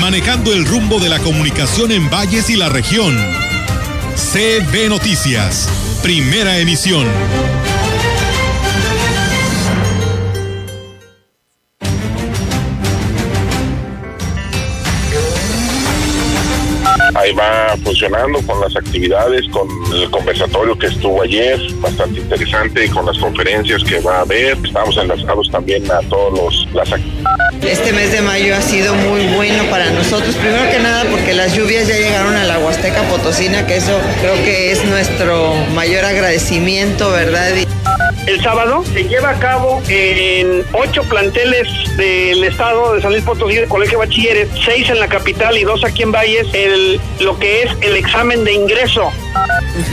manejando el rumbo de la comunicación en valles y la región. CB Noticias, primera emisión. ahí va funcionando con las actividades, con el conversatorio que estuvo ayer, bastante interesante, y con las conferencias que va a haber. Estamos enlazados también a todos los las Este mes de mayo ha sido muy bueno para nosotros, primero que nada porque las lluvias ya llegaron a la Huasteca Potosina, que eso creo que es nuestro mayor agradecimiento, ¿verdad? El sábado se lleva a cabo en ocho planteles del estado de San Luis Potosí de Colegio Bachilleres, seis en la capital y dos aquí en Valles, el, lo que es el examen de ingreso.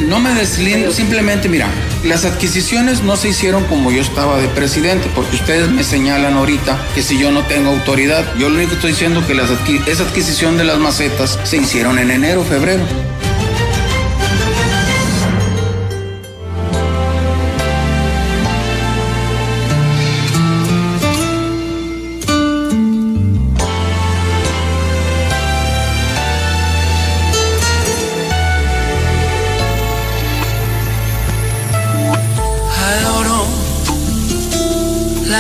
No me deslindo, simplemente mira, las adquisiciones no se hicieron como yo estaba de presidente, porque ustedes me señalan ahorita que si yo no tengo autoridad, yo lo único que estoy diciendo que las esa adquisición de las macetas se hicieron en enero, febrero.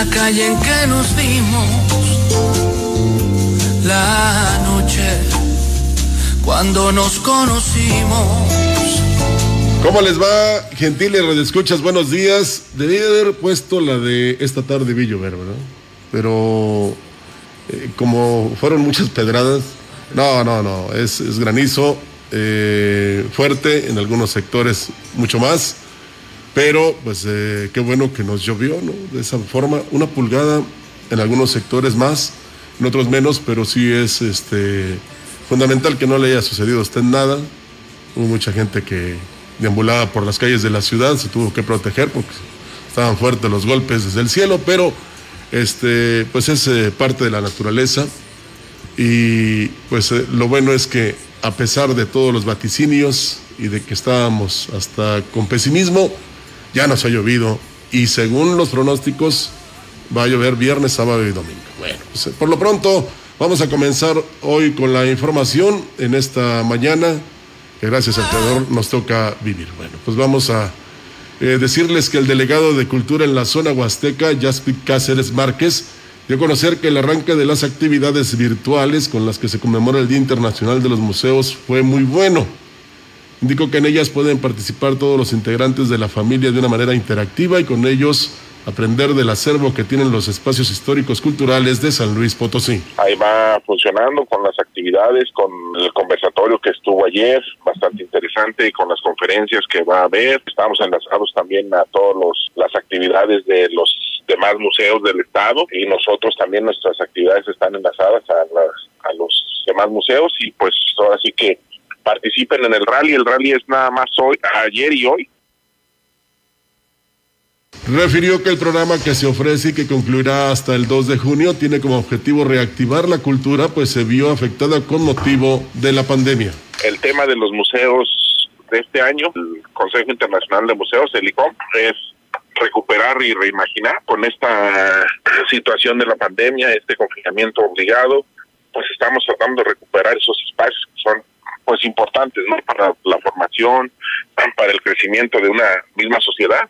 Calle en que nos vimos, la noche cuando nos conocimos. ¿Cómo les va, gentiles redescuchas? Buenos días. Debí haber puesto la de esta tarde vi llover, ¿verdad? Pero eh, como fueron muchas pedradas, no, no, no, es, es granizo eh, fuerte en algunos sectores, mucho más. Pero, pues, eh, qué bueno que nos llovió, ¿no? De esa forma, una pulgada en algunos sectores más, en otros menos, pero sí es este, fundamental que no le haya sucedido a usted nada. Hubo mucha gente que deambulaba por las calles de la ciudad, se tuvo que proteger porque estaban fuertes los golpes desde el cielo, pero este, pues es eh, parte de la naturaleza. Y pues eh, lo bueno es que a pesar de todos los vaticinios y de que estábamos hasta con pesimismo, ya nos ha llovido y según los pronósticos va a llover viernes, sábado y domingo. Bueno, pues, por lo pronto vamos a comenzar hoy con la información en esta mañana que gracias al Creador nos toca vivir. Bueno, pues vamos a eh, decirles que el delegado de Cultura en la zona huasteca, Jaspit Cáceres Márquez, dio a conocer que el arranque de las actividades virtuales con las que se conmemora el Día Internacional de los Museos fue muy bueno Indicó que en ellas pueden participar todos los integrantes de la familia de una manera interactiva y con ellos aprender del acervo que tienen los espacios históricos culturales de San Luis Potosí. Ahí va funcionando con las actividades, con el conversatorio que estuvo ayer, bastante interesante, y con las conferencias que va a haber. Estamos enlazados también a todas las actividades de los demás museos del estado y nosotros también nuestras actividades están enlazadas a, a los demás museos y pues ahora sí que participen en el rally. El rally es nada más hoy, ayer y hoy. Refirió que el programa que se ofrece y que concluirá hasta el 2 de junio tiene como objetivo reactivar la cultura, pues se vio afectada con motivo de la pandemia. El tema de los museos de este año, el Consejo Internacional de Museos, el ICOM, es recuperar y reimaginar con esta situación de la pandemia, este confinamiento obligado, pues estamos tratando de recuperar esos espacios que son pues importantes ¿no? para la formación, para el crecimiento de una misma sociedad.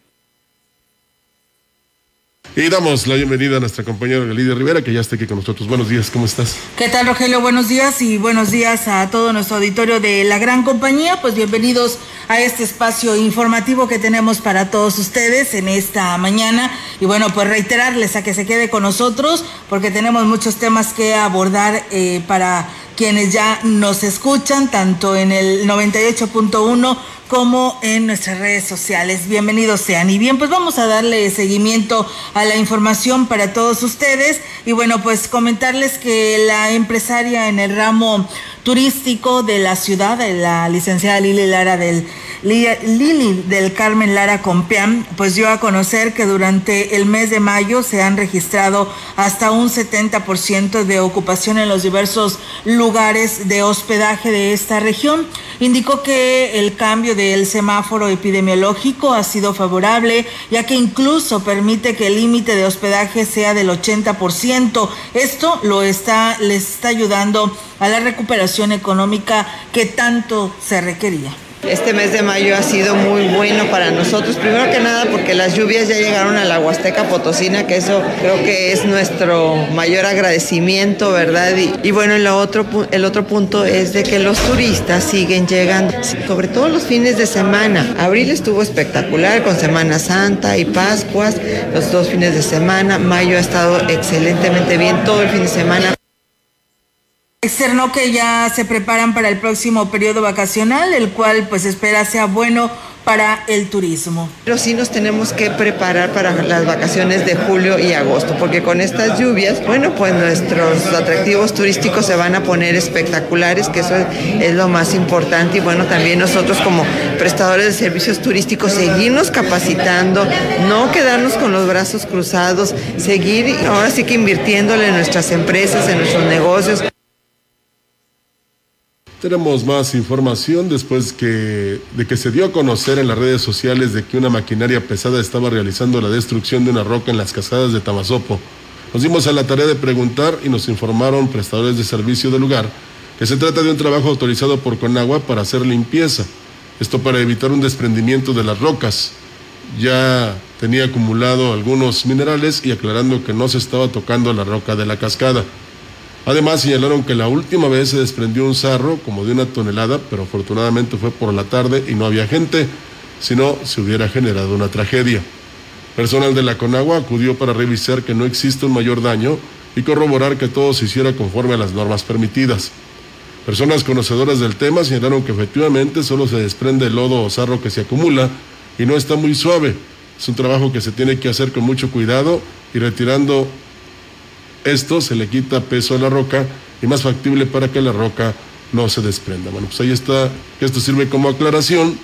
Y damos la bienvenida a nuestra compañera Lidia Rivera, que ya está aquí con nosotros. Buenos días, ¿cómo estás? ¿Qué tal, Rogelio? Buenos días y buenos días a todo nuestro auditorio de la gran compañía. Pues bienvenidos a este espacio informativo que tenemos para todos ustedes en esta mañana. Y bueno, pues reiterarles a que se quede con nosotros porque tenemos muchos temas que abordar eh, para quienes ya nos escuchan, tanto en el 98.1 como en nuestras redes sociales. Bienvenidos sean. Y bien, pues vamos a darle seguimiento a la información para todos ustedes. Y bueno, pues comentarles que la empresaria en el ramo turístico de la ciudad, la licenciada Lili Lara del Lili del Carmen Lara Compeán, pues dio a conocer que durante el mes de mayo se han registrado hasta un 70% de ocupación en los diversos lugares de hospedaje de esta región. Indicó que el cambio del semáforo epidemiológico ha sido favorable, ya que incluso permite que el límite de hospedaje sea del 80%. Esto lo está, les está ayudando a la recuperación económica que tanto se requería. Este mes de mayo ha sido muy bueno para nosotros, primero que nada porque las lluvias ya llegaron a la Huasteca Potosina, que eso creo que es nuestro mayor agradecimiento, ¿verdad? Y, bueno, el otro, el otro punto es de que los turistas siguen llegando, sobre todo los fines de semana. Abril estuvo espectacular con Semana Santa y Pascuas, los dos fines de semana. Mayo ha estado excelentemente bien todo el fin de semana. Externó que ya se preparan para el próximo periodo vacacional, el cual pues espera sea bueno para el turismo. Pero sí nos tenemos que preparar para las vacaciones de julio y agosto, porque con estas lluvias, bueno, pues nuestros atractivos turísticos se van a poner espectaculares, que eso es lo más importante. Y bueno, también nosotros como prestadores de servicios turísticos, seguirnos capacitando, no quedarnos con los brazos cruzados, seguir ahora sí que invirtiéndole en nuestras empresas, en nuestros negocios. Tenemos más información después de que se dio a conocer en las redes sociales de que una maquinaria pesada estaba realizando la destrucción de una roca en las cascadas de Tamazopo. Nos dimos a la tarea de preguntar y nos informaron prestadores de servicio del lugar que se trata de un trabajo autorizado por Conagua para hacer limpieza. Esto para evitar un desprendimiento de las rocas. Ya tenía acumulado algunos minerales y aclarando que no se estaba tocando la roca de la cascada. Además señalaron que la última vez se desprendió un sarro como de una tonelada, pero afortunadamente fue por la tarde y no había gente, si no se hubiera generado una tragedia. Personal de la Conagua acudió para revisar que no existe un mayor daño y corroborar que todo se hiciera conforme a las normas permitidas. Personas conocedoras del tema señalaron que efectivamente solo se desprende el lodo o sarro que se acumula y no está muy suave. Es un trabajo que se tiene que hacer con mucho cuidado y retirando esto se le quita peso a la roca y más factible para que la roca no se desprenda. Bueno, pues ahí está, esto sirve como aclaración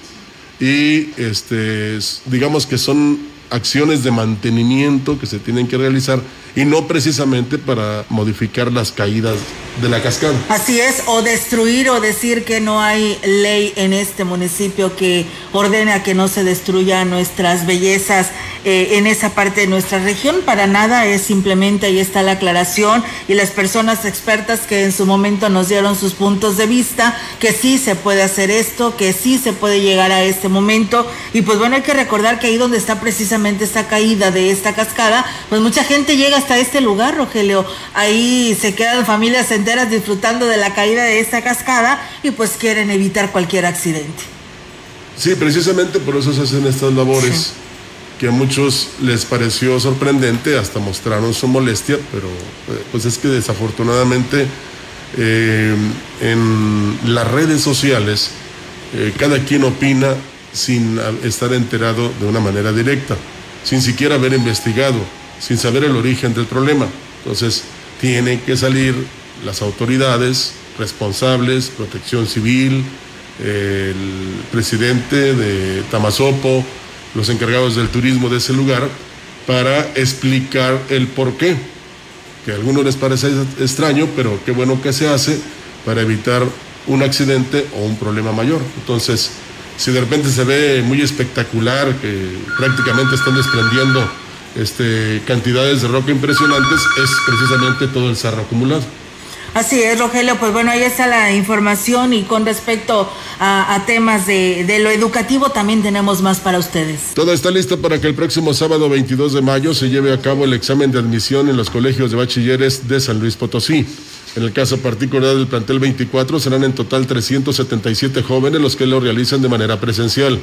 y este, digamos que son acciones de mantenimiento que se tienen que realizar y no precisamente para modificar las caídas de la cascada. Así es, o destruir o decir que no hay ley en este municipio que ordena que no se destruyan nuestras bellezas eh, en esa parte de nuestra región. Para nada, es simplemente ahí está la aclaración y las personas expertas que en su momento nos dieron sus puntos de vista, que sí se puede hacer esto, que sí se puede llegar a este momento. Y pues bueno, hay que recordar que ahí donde está precisamente esta caída de esta cascada, pues mucha gente llega hasta este lugar, Rogelio. Ahí se quedan familias enteras disfrutando de la caída de esta cascada y pues quieren evitar cualquier accidente. Sí, precisamente por eso se hacen estas labores. que a muchos les pareció sorprendente, hasta mostraron su molestia, pero eh, pues es que desafortunadamente eh, en las redes sociales eh, cada quien opina sin estar enterado de una manera directa, sin siquiera haber investigado sin saber el origen del problema. Entonces, tienen que salir las autoridades responsables, protección civil, el presidente de Tamazopo, los encargados del turismo de ese lugar, para explicar el por qué. Que a algunos les parece extraño, pero qué bueno que se hace para evitar un accidente o un problema mayor. Entonces, si de repente se ve muy espectacular, que prácticamente están desprendiendo este, cantidades de roca impresionantes es precisamente todo el cerro acumulado. Así es, Rogelio, pues bueno, ahí está la información y con respecto a, temas de, de, lo educativo también tenemos más para ustedes. Todo está listo para que el próximo sábado 22 de mayo se lleve a cabo el examen de admisión en los colegios de bachilleres de San Luis Potosí. En el caso particular del plantel 24 serán en total 377 jóvenes los que lo realizan de manera presencial.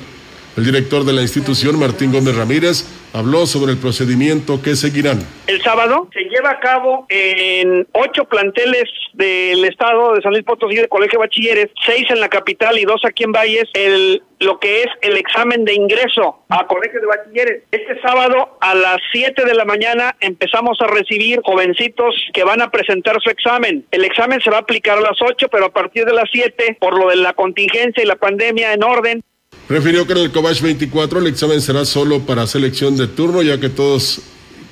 El director de la institución, Martín Gómez Ramírez, habló sobre el procedimiento que seguirán. El sábado se lleva a cabo en ocho planteles del estado de San Luis Potosí de Colegio de Bachilleres, seis en la capital y dos aquí en Valles, el lo que es el examen de ingreso a Colegio de Bachilleres. Este sábado a las 7 de la mañana empezamos a recibir jovencitos que van a presentar su examen. El examen se va a aplicar a las 8, pero a partir de las 7, por lo de la contingencia y la pandemia en orden, Refirió que en el Cobach 24 el examen será solo para selección de turno, ya que todos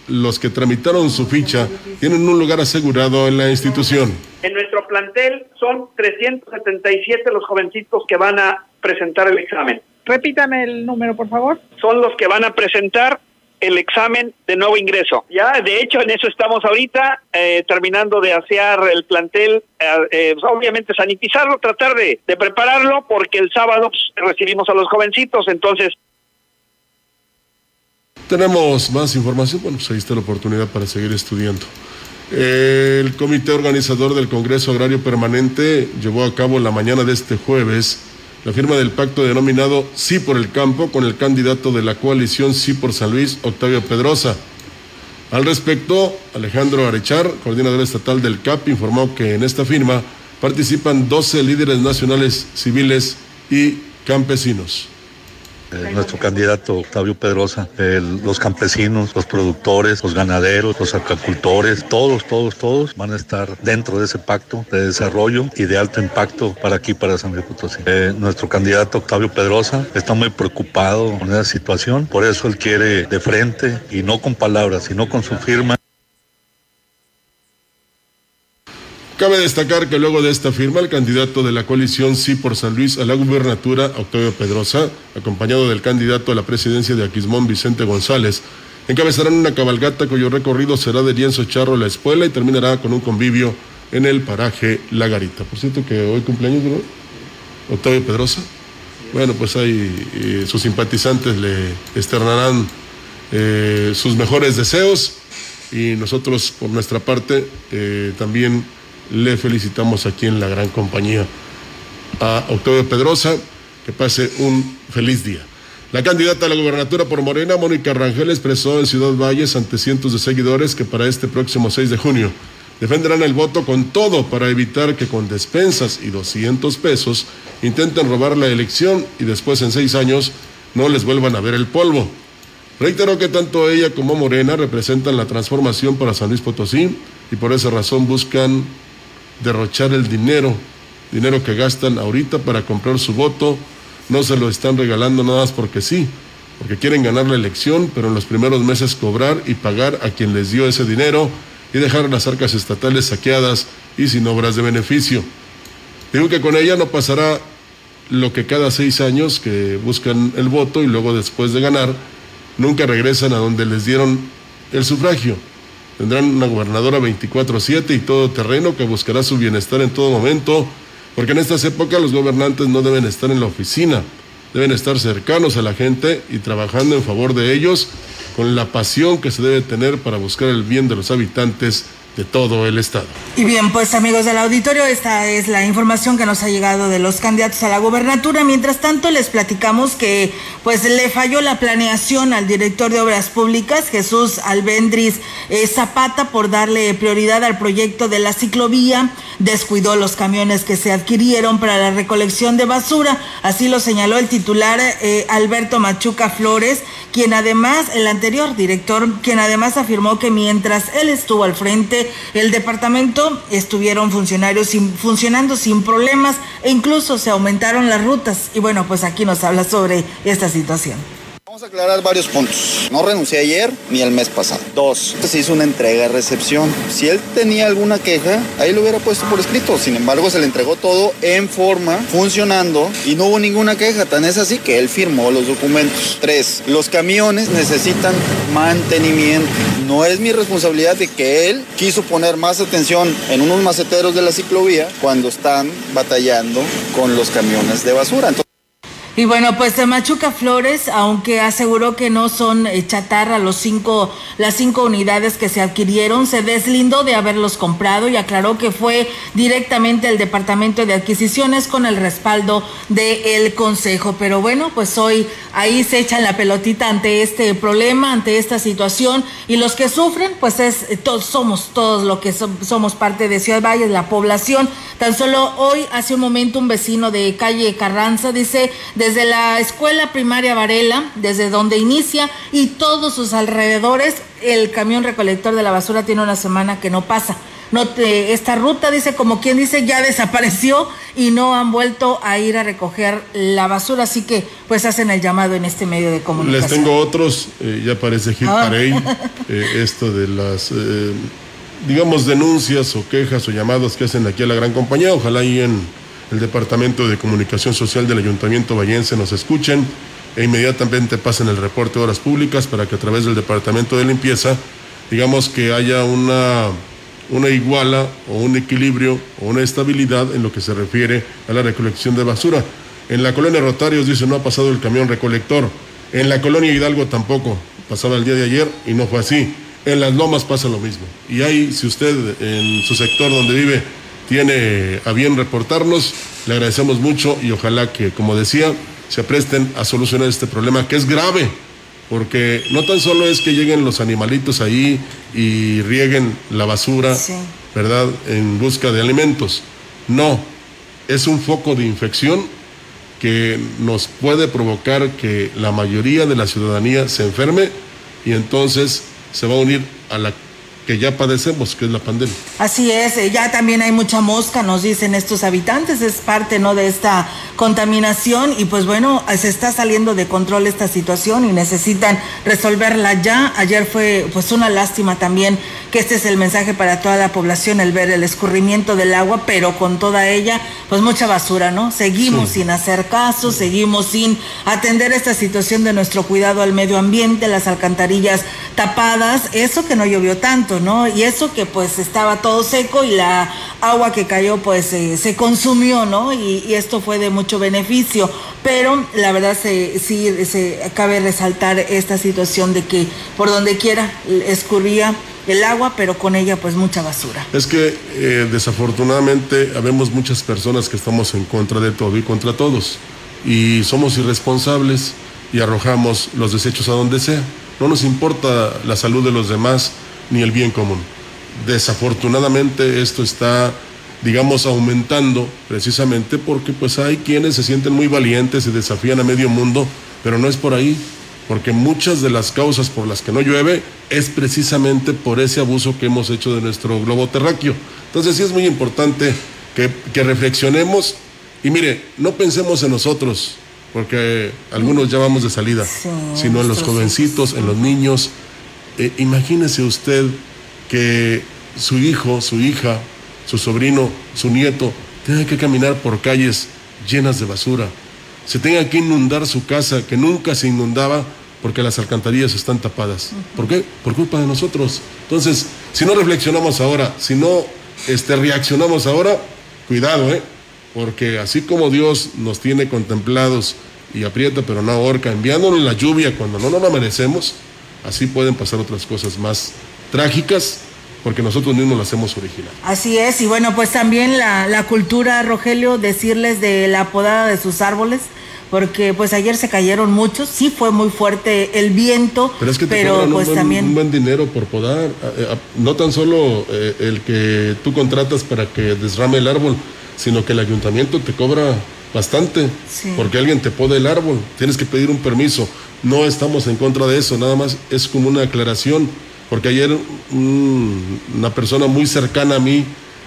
los que tramitaron su ficha tienen un lugar asegurado en la institución. En nuestro plantel son 377 los jovencitos que van a presentar el examen. Repítame el número, por favor. Son los que van a presentar el examen de nuevo ingreso. Ya, de hecho, en eso estamos ahorita, eh, terminando de asear el plantel, eh, eh, pues, obviamente sanitizarlo, tratar de, prepararlo, porque el sábado pues, recibimos a los jovencitos, entonces... Tenemos más información, bueno, pues ahí está la oportunidad para seguir estudiando. El comité organizador del Congreso Agrario Permanente llevó a cabo la mañana de este jueves la firma del pacto denominado Sí por el Campo con el candidato de la coalición Sí por San Luis, Octavio Pedrosa. Al respecto, Alejandro Arechar, coordinador estatal del CAP, informó que en esta firma participan 12 líderes nacionales civiles y campesinos. Eh, nuestro candidato Octavio Pedrosa, el, los campesinos, los productores, los ganaderos, los agricultores, todos, todos, todos van a estar dentro de ese pacto de desarrollo y de alto impacto para aquí, para San Luis. Eh, nuestro candidato Octavio Pedrosa está muy preocupado con esa situación, por eso él quiere de frente y no con palabras, sino con su firma Cabe destacar que luego de esta firma, el candidato de la coalición Sí por San Luis a la gubernatura, Octavio Pedrosa, acompañado del candidato a la presidencia de Aquismón, Vicente González, encabezarán una cabalgata cuyo recorrido será de Lienzo Charro la escuela y terminará con un convivio en el paraje La Garita. Por cierto que hoy cumpleaños, ¿no? Octavio Pedrosa. Bueno, pues ahí eh, sus simpatizantes le externarán eh, sus mejores deseos y nosotros por nuestra parte eh, también le felicitamos aquí en la gran compañía a Octavio Pedrosa, que pase un feliz día. La candidata a la gubernatura por Morena, Mónica Rangel, expresó en Ciudad Valles ante cientos de seguidores que para este próximo 6 de junio defenderán el voto con todo para evitar que con despensas y 200 pesos intenten robar la elección y después en seis años no les vuelvan a ver el polvo. Reiteró que tanto ella como Morena representan la transformación para San Luis Potosí y por esa razón buscan derrochar el dinero, dinero que gastan ahorita para comprar su voto, no se lo están regalando nada más porque sí, porque quieren ganar la elección, pero en los primeros meses cobrar y pagar a quien les dio ese dinero y dejar las arcas estatales saqueadas y sin obras de beneficio. Digo que con ella no pasará lo que cada seis años que buscan el voto y luego después de ganar, nunca regresan a donde les dieron el sufragio. Tendrán una gobernadora 24/7 y todo terreno que buscará su bienestar en todo momento, porque en estas épocas los gobernantes no deben estar en la oficina, deben estar cercanos a la gente y trabajando en favor de ellos con la pasión que se debe tener para buscar el bien de los habitantes de todo el estado. Y bien, pues amigos del auditorio, esta es la información que nos ha llegado de los candidatos a la gobernatura. Mientras tanto, les platicamos que pues le falló la planeación al director de Obras Públicas, Jesús Albendris eh, Zapata, por darle prioridad al proyecto de la ciclovía. Descuidó los camiones que se adquirieron para la recolección de basura. Así lo señaló el titular eh, Alberto Machuca Flores, quien además, el anterior director, quien además afirmó que mientras él estuvo al frente el departamento estuvieron funcionarios funcionando sin problemas e incluso se aumentaron las rutas. Y bueno, pues aquí nos habla sobre esta situación. Vamos a aclarar varios puntos. No renuncié ayer ni el mes pasado. Dos, se hizo una entrega-recepción. Si él tenía alguna queja, ahí lo hubiera puesto por escrito. Sin embargo, se le entregó todo en forma, funcionando y no hubo ninguna queja. Tan es así que él firmó los documentos. Tres, los camiones necesitan mantenimiento. No es mi responsabilidad de que él quiso poner más atención en unos maceteros de la ciclovía cuando están batallando con los camiones de basura. Entonces, Y bueno, pues de Machuca Flores, aunque aseguró que no son eh, chatarra los cinco, las cinco unidades que se adquirieron, se deslindó de haberlos comprado y aclaró que fue directamente el Departamento de Adquisiciones con el respaldo del Consejo. Pero bueno, pues hoy ahí se echan la pelotita ante este problema, ante esta situación, y los que sufren, pues es eh, todos somos todos lo que somos parte de Ciudad Valles, la población. Tan solo hoy, hace un momento, un vecino de calle Carranza dice desde la escuela primaria Varela, desde donde inicia y todos sus alrededores, el camión recolector de la basura tiene una semana que no pasa. No te, esta ruta dice como quien dice ya desapareció y no han vuelto a ir a recoger la basura así que pues hacen el llamado en este medio de comunicación les tengo otros eh, ya parece ah. eh, esto de las eh, digamos denuncias o quejas o llamados que hacen aquí a la gran compañía ojalá ahí en el Departamento de Comunicación Social del Ayuntamiento Vallense nos escuchen e inmediatamente pasen el reporte de horas públicas para que a través del Departamento de Limpieza, digamos que haya una, una iguala o un equilibrio o una estabilidad en lo que se refiere a la recolección de basura. En la colonia Rotarios dice no ha pasado el camión recolector. En la colonia Hidalgo tampoco. Pasaba el día de ayer y no fue así. En las lomas pasa lo mismo. Y ahí, si usted en su sector donde vive tiene a bien reportarnos. Le agradecemos mucho y ojalá que, como decía, se presten a solucionar este problema que es grave, porque no tan solo es que lleguen los animalitos ahí y rieguen la basura, ¿verdad?, en busca de alimentos. No, es un foco de infección que nos puede provocar que la mayoría de la ciudadanía se enferme y entonces se va a unir a la que ya padecemos, que es la pandemia. Así es, eh, ya también hay mucha mosca, nos dicen estos habitantes, es parte no de esta contaminación y pues bueno, se está saliendo de control esta situación y necesitan resolverla ya. Ayer fue pues una lástima también que este es el mensaje para toda la población, el ver el escurrimiento del agua, pero con toda ella pues mucha basura, ¿no? Seguimos sin hacer caso, seguimos sin atender esta situación de nuestro cuidado al medio ambiente, las alcantarillas tapadas, eso que no llovió tanto, ¿no? Y eso que pues estaba todo seco y la agua que cayó pues eh, se consumió, ¿no? Y, esto fue de mucho beneficio, pero la verdad se, sí se cabe resaltar esta situación de que por donde quiera escurría el agua, pero con ella pues mucha basura. Es que eh, desafortunadamente habemos muchas personas que estamos en contra de todo y contra todos y somos irresponsables y arrojamos los desechos a donde sea. No nos importa la salud de los demás ni el bien común. Desafortunadamente esto está, digamos, aumentando precisamente porque pues hay quienes se sienten muy valientes y desafían a medio mundo, pero no es por ahí, porque muchas de las causas por las que no llueve es precisamente por ese abuso que hemos hecho de nuestro globo terráqueo. Entonces sí es muy importante que, que reflexionemos y mire, no pensemos en nosotros, porque algunos ya vamos de salida, sino en los jovencitos, en los niños. Eh, imagínese usted que su hijo, su hija, su sobrino, su nieto tenga que caminar por calles llenas de basura, se tenga que inundar su casa que nunca se inundaba porque las alcantarillas están tapadas. ¿Por qué? Por culpa de nosotros. Entonces, si no reflexionamos ahora, si no este, reaccionamos ahora, cuidado, ¿eh? porque así como Dios nos tiene contemplados y aprieta pero no ahorca, enviándonos la lluvia cuando no nos la merecemos, así pueden pasar otras cosas más trágicas porque nosotros mismos las hemos originado. Así es, y bueno, pues también la, la cultura, Rogelio, decirles de la podada de sus árboles, porque pues ayer se cayeron muchos, sí fue muy fuerte el viento, pero, es que te pues un también un buen dinero por podar, no tan solo eh, el que tú contratas para que desrame el árbol, sino que el ayuntamiento te cobra bastante, porque alguien te pode el árbol, tienes que pedir un permiso. No estamos en contra de eso, nada más es como una aclaración, porque ayer una persona muy cercana a mí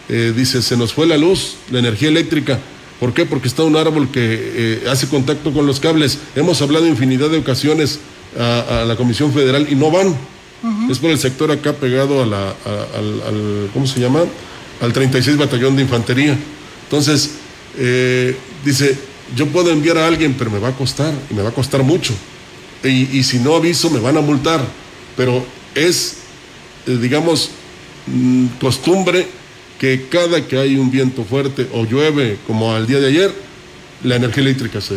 eh, dice, se nos fue la luz, la energía eléctrica. ¿Por qué? Porque está un árbol que eh, hace contacto con los cables. Hemos hablado infinidad de ocasiones a, la Comisión Federal y no van. Es por el sector acá pegado a la, al, ¿cómo se llama? Al 36 Batallón de Infantería. Entonces, eh, dice, yo puedo enviar a alguien, pero me va a costar, y me va a costar mucho. Y, si no aviso, me van a multar. Pero es, eh, digamos, mm, costumbre que cada que hay un viento fuerte o llueve, como al día de ayer, la energía eléctrica se,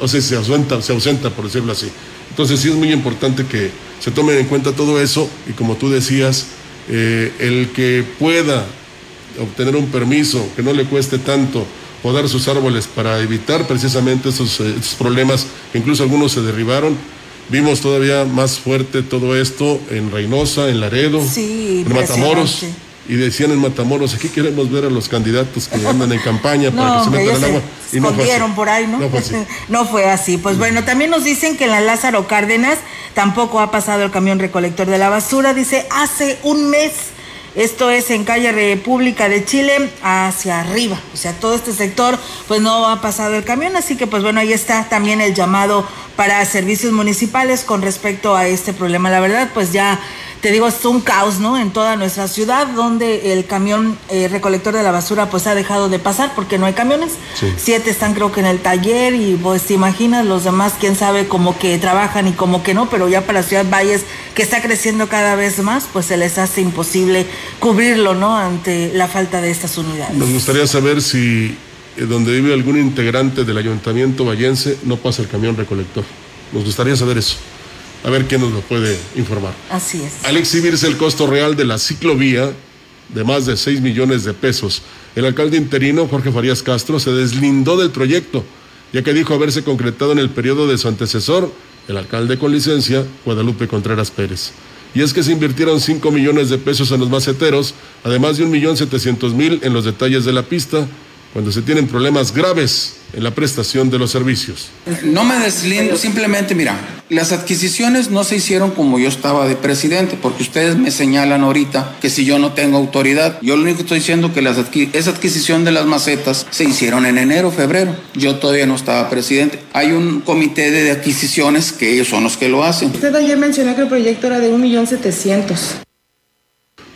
o sea, se ausenta, se ausenta, por decirlo así. Entonces sí es muy importante que se tomen en cuenta todo eso y como tú decías, eh, el que pueda obtener un permiso, que no le cueste tanto podar sus árboles para evitar precisamente esos, eh, esos problemas, que incluso algunos se derribaron. Vimos todavía más fuerte todo esto en Reynosa, en Laredo, Sí, en Matamoros. Y decían en Matamoros, aquí queremos ver a los candidatos que andan en campaña para No, que se metan al agua. se Y no fue así. escondieron por ahí, ¿no? No fue así. No fue así. Pues bueno, también nos dicen que en la Lázaro Cárdenas tampoco ha pasado el camión recolector de la basura. Dice, hace un mes. Esto es en calle República de Chile hacia arriba. O sea, todo este sector pues no ha pasado el camión. Así que pues bueno, ahí está también el llamado para servicios municipales con respecto a este problema. La verdad pues ya te digo, es un caos, ¿no? En toda nuestra ciudad, donde el camión eh, recolector de la basura pues ha dejado de pasar porque no hay camiones. Sí. Siete están creo que en el taller y pues te imaginas los demás, quién sabe, como que trabajan y como que no, pero ya para Ciudad Valles, que está creciendo cada vez más, pues se les hace imposible cubrirlo, ¿no? Ante la falta de estas unidades. Nos gustaría saber si eh, donde vive algún integrante del ayuntamiento vallense no pasa el camión recolector. Nos gustaría saber eso. A ver quién nos lo puede informar. Así es. Al exhibirse el costo real de la ciclovía de más de 6 millones de pesos, el alcalde interino Jorge Farías Castro se deslindó del proyecto, ya que dijo haberse concretado en el periodo de su antecesor, el alcalde con licencia, Guadalupe Contreras Pérez. Y es que se invirtieron 5 millones de pesos en los maceteros, además de 1.700.000 en los detalles de la pista, cuando se tienen problemas graves en la prestación de los servicios. No me deslindo, simplemente mira, las adquisiciones no se hicieron como yo estaba de presidente, porque ustedes me señalan ahorita que si yo no tengo autoridad, yo lo único que estoy diciendo que las adqui- esa adquisición de las macetas se hicieron en enero, febrero. Yo todavía no estaba presidente. Hay un comité de adquisiciones que ellos son los que lo hacen. Usted ayer mencionó que el proyecto era de 1.700.000.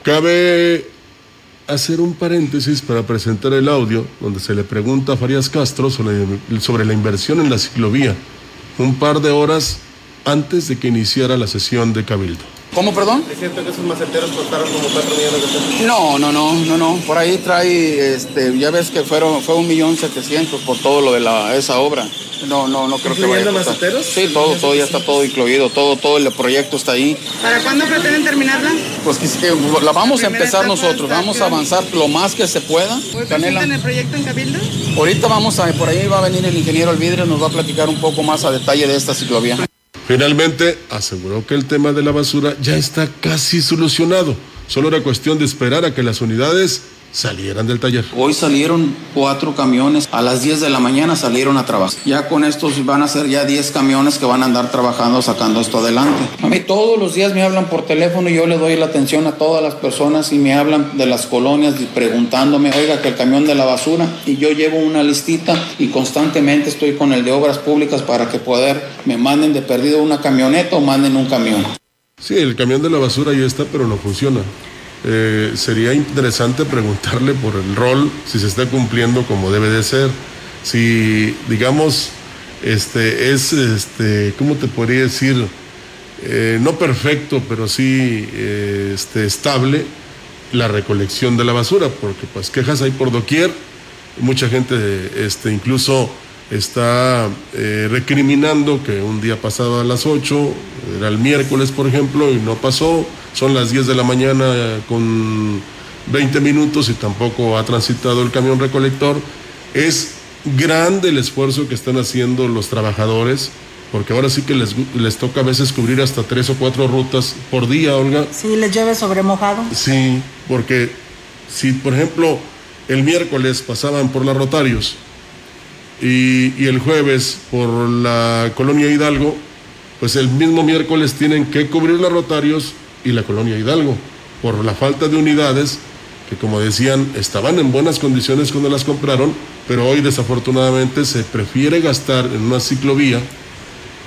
Cabe hacer un paréntesis para presentar el audio donde se le pregunta a Farías Castro sobre, sobre la inversión en la ciclovía, un par de horas antes de que iniciara la sesión de Cabildo. ¿Cómo, perdón? Es cierto que esos maceteros costaron como 4 millones de pesos. No, no, no, no, no. Por ahí trae, este, ya ves que fueron, fue un millón setecientos por todo lo de la, esa obra. No, no, no creo que vaya a ¿Incluyendo costar. maceteros? Sí, todo, todo ya está todo incluido, todo, todo el proyecto está ahí. ¿Para cuándo pretenden terminarla? Pues que- que la vamos a empezar nosotros, vamos a avanzar lo más que se pueda. ¿Hoy Canela, presentan el proyecto en Cabildo? ahorita vamos a, por ahí va a venir el ingeniero Alvidre, nos va a platicar un poco más a detalle de esta ciclovía. Finalmente, aseguró que el tema de la basura ya está casi solucionado. Solo era cuestión de esperar a que las unidades salieran del taller. Hoy salieron cuatro camiones, a las 10 de la mañana salieron a trabajar. Ya con estos van a ser ya 10 camiones que van a andar trabajando, sacando esto adelante. A mí todos los días me hablan por teléfono y yo le doy la atención a todas las personas y me hablan de las colonias preguntándome, oiga, que el camión de la basura, y yo llevo una listita y constantemente estoy con el de obras públicas para que poder me manden de perdido una camioneta o manden un camión. Sí, el camión de la basura ya está, pero no funciona. Eh, sería interesante preguntarle por el rol, si se está cumpliendo como debe de ser, si, digamos, este es, este, ¿cómo te podría decir? Eh, no perfecto, pero sí eh, este, estable la recolección de la basura, porque pues quejas hay por doquier, mucha gente este, incluso está eh, recriminando que un día pasado a las 8, era el miércoles por ejemplo, y no pasó, son las 10 de la mañana con 20 minutos y tampoco ha transitado el camión recolector. Es grande el esfuerzo que están haciendo los trabajadores, porque ahora sí que les, les toca a veces cubrir hasta tres o cuatro rutas por día, Olga. Sí, les llueve sobre mojado. Sí, porque si por ejemplo el miércoles pasaban por la Rotarios y, y el jueves por la colonia Hidalgo, pues el mismo miércoles tienen que cubrir la Rotarios y la colonia Hidalgo por la falta de unidades que como decían estaban en buenas condiciones cuando las compraron, pero hoy desafortunadamente se prefiere gastar en una ciclovía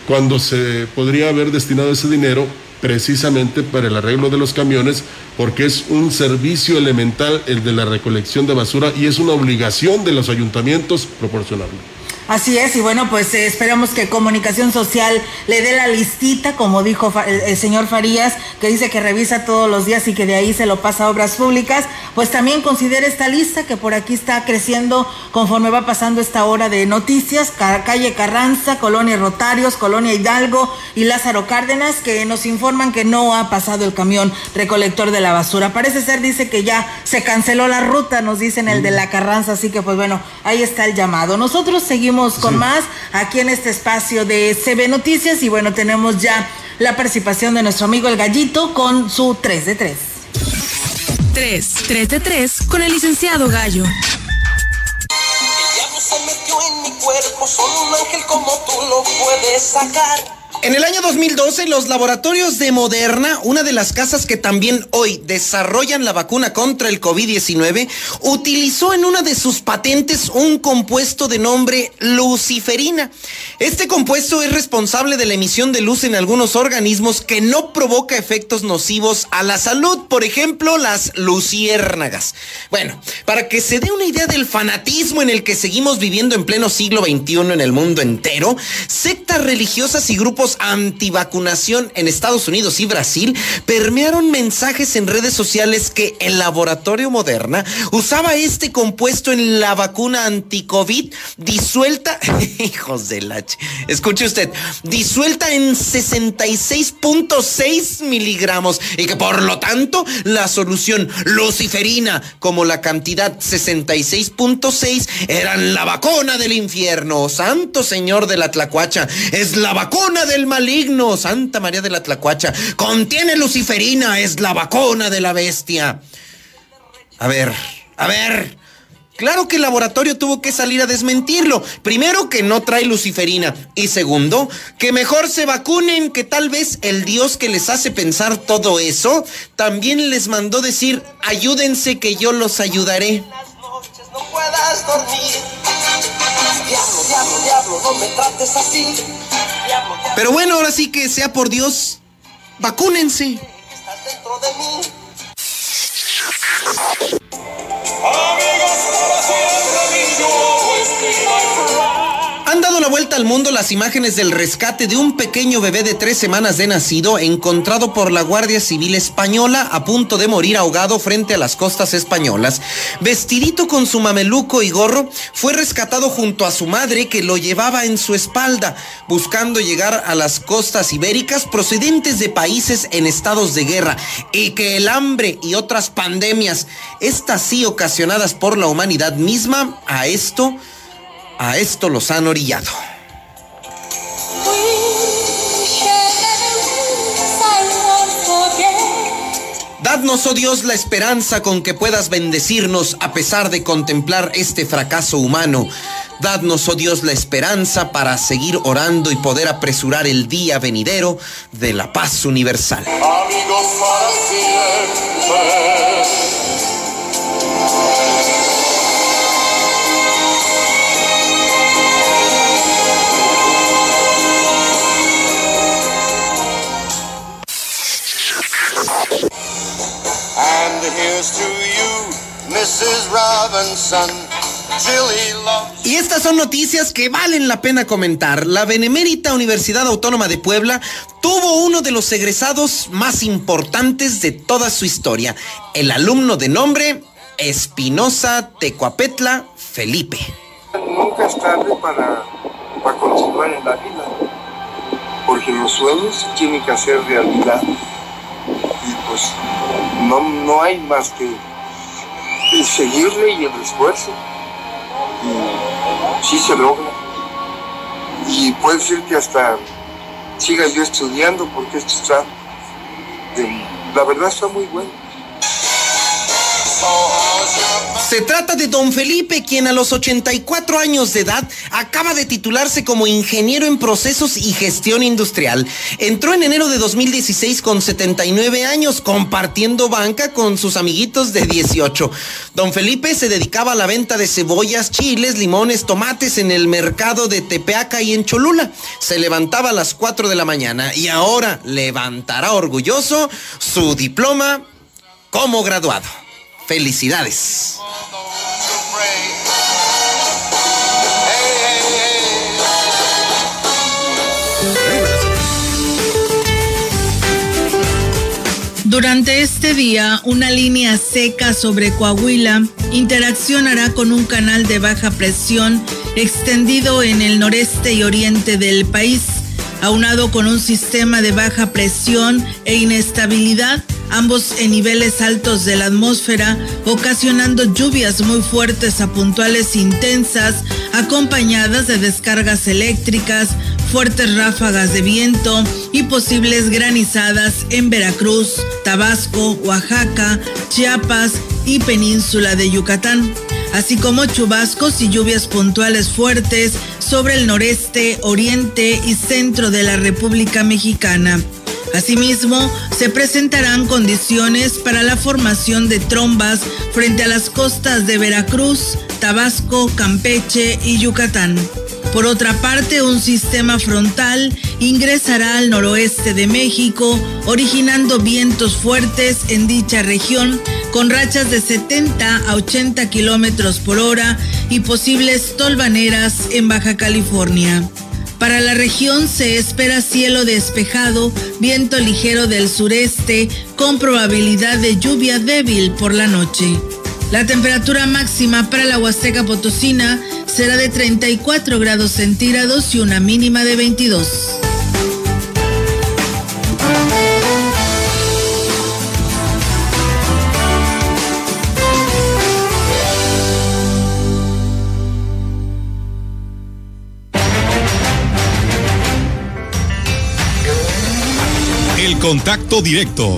cuando se podría haber destinado ese dinero precisamente para el arreglo de los camiones, porque es un servicio elemental el de la recolección de basura y es una obligación de los ayuntamientos proporcionarlo. Así es, y bueno, pues eh, esperamos que Comunicación Social le dé la listita, como dijo el, el señor Farías, que dice que revisa todos los días y que de ahí se lo pasa a obras públicas, pues también considere esta lista que por aquí está creciendo conforme va pasando esta hora de noticias, Ca- calle Carranza, Colonia Rotarios, Colonia Hidalgo y Lázaro Cárdenas, que nos informan que no ha pasado el camión recolector de la basura. Parece ser, dice que ya se canceló la ruta, nos dicen el de la Carranza, así que pues bueno, ahí está el llamado. Nosotros seguimos con más aquí en este espacio de CB Noticias y bueno, tenemos ya la participación de nuestro amigo el gallito con su 3 de 3. 3, 3 de 3 con el licenciado Gallo. diablo se metió en mi cuerpo, solo un ángel como tú lo puedes sacar. En el año 2012, los laboratorios de Moderna, una de las casas que también hoy desarrollan la vacuna contra el COVID-19, utilizó en una de sus patentes un compuesto de nombre luciferina. Este compuesto es responsable de la emisión de luz en algunos organismos que no provoca efectos nocivos a la salud, por ejemplo, las luciérnagas. Bueno, para que se dé una idea del fanatismo en el que seguimos viviendo en pleno siglo XXI en el mundo entero, sectas religiosas y grupos antivacunación en Estados Unidos y Brasil permearon mensajes en redes sociales que el laboratorio Moderna usaba este compuesto en la vacuna anticovid disuelta, hijos de la... ch- Escuche usted, disuelta en 66.6 miligramos y que por lo tanto la solución luciferina como la cantidad 66.6 eran la vacuna del infierno. Santo Señor de la Tlacuacha, es la vacuna del maligno. Santa María de la Tlacuacha, contiene luciferina, es la vacuna de la bestia. A ver, a ver. Claro que el laboratorio tuvo que salir a desmentirlo. Primero, que no trae luciferina. Y segundo, que mejor se vacunen, que tal vez el Dios que les hace pensar todo eso también les mandó decir, ayúdense que yo los ayudaré. No puedas dormir. Diablo, diablo, diablo, no me trates así. Diablo, diablo, Pero bueno, ahora sí que sea por Dios, vacúnense. estás dentro de mí. Han dado la vuelta al mundo las imágenes del rescate de un pequeño bebé de tres semanas de nacido encontrado por la Guardia Civil Española a punto de morir ahogado frente a las costas españolas. Vestidito con su mameluco y gorro, fue rescatado junto a su madre que lo llevaba en su espalda, buscando llegar a las costas ibéricas procedentes de países en estados de guerra y que el hambre y otras pandemias, estas sí ocasionadas por la humanidad misma, a esto a esto los han orillado. Dadnos, oh Dios, la esperanza con que puedas bendecirnos a pesar de contemplar este fracaso humano. Dadnos, oh Dios, la esperanza para seguir orando y poder apresurar el día venidero de la paz universal. Amigos para siempre. Mrs. Robinson. Y estas son noticias que valen la pena comentar. La Benemérita Universidad Autónoma de Puebla tuvo uno de los egresados más importantes de toda su historia, el alumno de nombre Espinosa Tecuapetla Felipe. Nunca es tarde para, para continuar en la vida, porque los sueños se tienen que hacer realidad y pues no, no hay más que el seguirle y el esfuerzo. Y sí se logra. Y puede ser que hasta siga yo estudiando porque esto está de- la verdad está muy bueno Se trata de don Felipe, quien a los 84 años de edad acaba de titularse como ingeniero en procesos y gestión industrial. Entró en enero de 2016 con 79 años, compartiendo banca con sus amiguitos de 18. Don Felipe se dedicaba a la venta de cebollas, chiles, limones, tomates en el mercado de Tepeaca y en Cholula. Se levantaba a las 4 de la mañana y ahora levantará orgulloso su diploma como graduado. Felicidades. Durante este día, una línea seca sobre Coahuila interaccionará con un canal de baja presión extendido en el noreste y oriente del país aunado con un sistema de baja presión e inestabilidad, ambos en niveles altos de la atmósfera, ocasionando lluvias muy fuertes a puntuales intensas, acompañadas de descargas eléctricas, fuertes ráfagas de viento y posibles granizadas en Veracruz, Tabasco, Oaxaca, Chiapas y península de Yucatán, así como chubascos y lluvias puntuales fuertes sobre el noreste, oriente y centro de la República Mexicana. Asimismo, se presentarán condiciones para la formación de trombas frente a las costas de Veracruz, Tabasco, Campeche y Yucatán. Por otra parte, un sistema frontal ingresará al noroeste de México, originando vientos fuertes en dicha región, con rachas de 70 a 80 kilómetros por hora y posibles tolvaneras en Baja California. Para la región se espera cielo despejado, viento ligero del sureste, con probabilidad de lluvia débil por la noche. La temperatura máxima para la Huasteca Potosina será de 34 grados centígrados y una mínima de 22. El contacto directo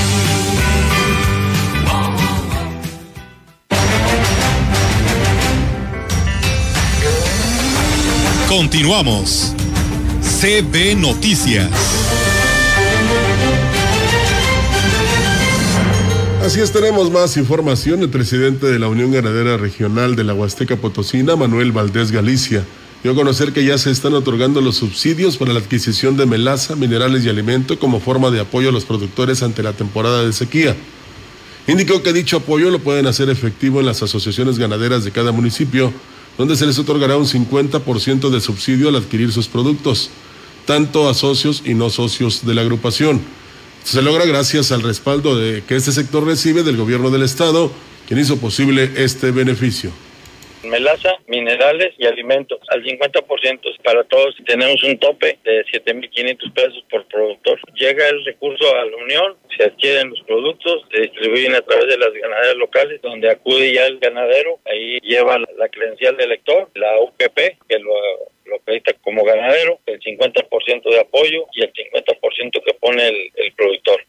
Continuamos. CB Noticias. Así es, tenemos más información. El presidente de la Unión Ganadera Regional de la Huasteca Potosina, Manuel Valdés Galicia, dio a conocer que ya se están otorgando los subsidios para la adquisición de melaza, minerales y alimento como forma de apoyo a los productores ante la temporada de sequía. Indicó que dicho apoyo lo pueden hacer efectivo en las asociaciones ganaderas de cada municipio donde se les otorgará un 50% de subsidio al adquirir sus productos, tanto a socios y no socios de la agrupación. Se logra gracias al respaldo de que este sector recibe del gobierno del estado, quien hizo posible este beneficio melaza, minerales y alimentos al 50% para todos. Tenemos un tope de 7.500 pesos por productor. Llega el recurso a la Unión, se adquieren los productos, se distribuyen a través de las ganaderas locales, donde acude ya el ganadero, ahí lleva la credencial del elector, la UPP, que lo lo acredita como ganadero, el 50% de apoyo y el 50% que pone el productor.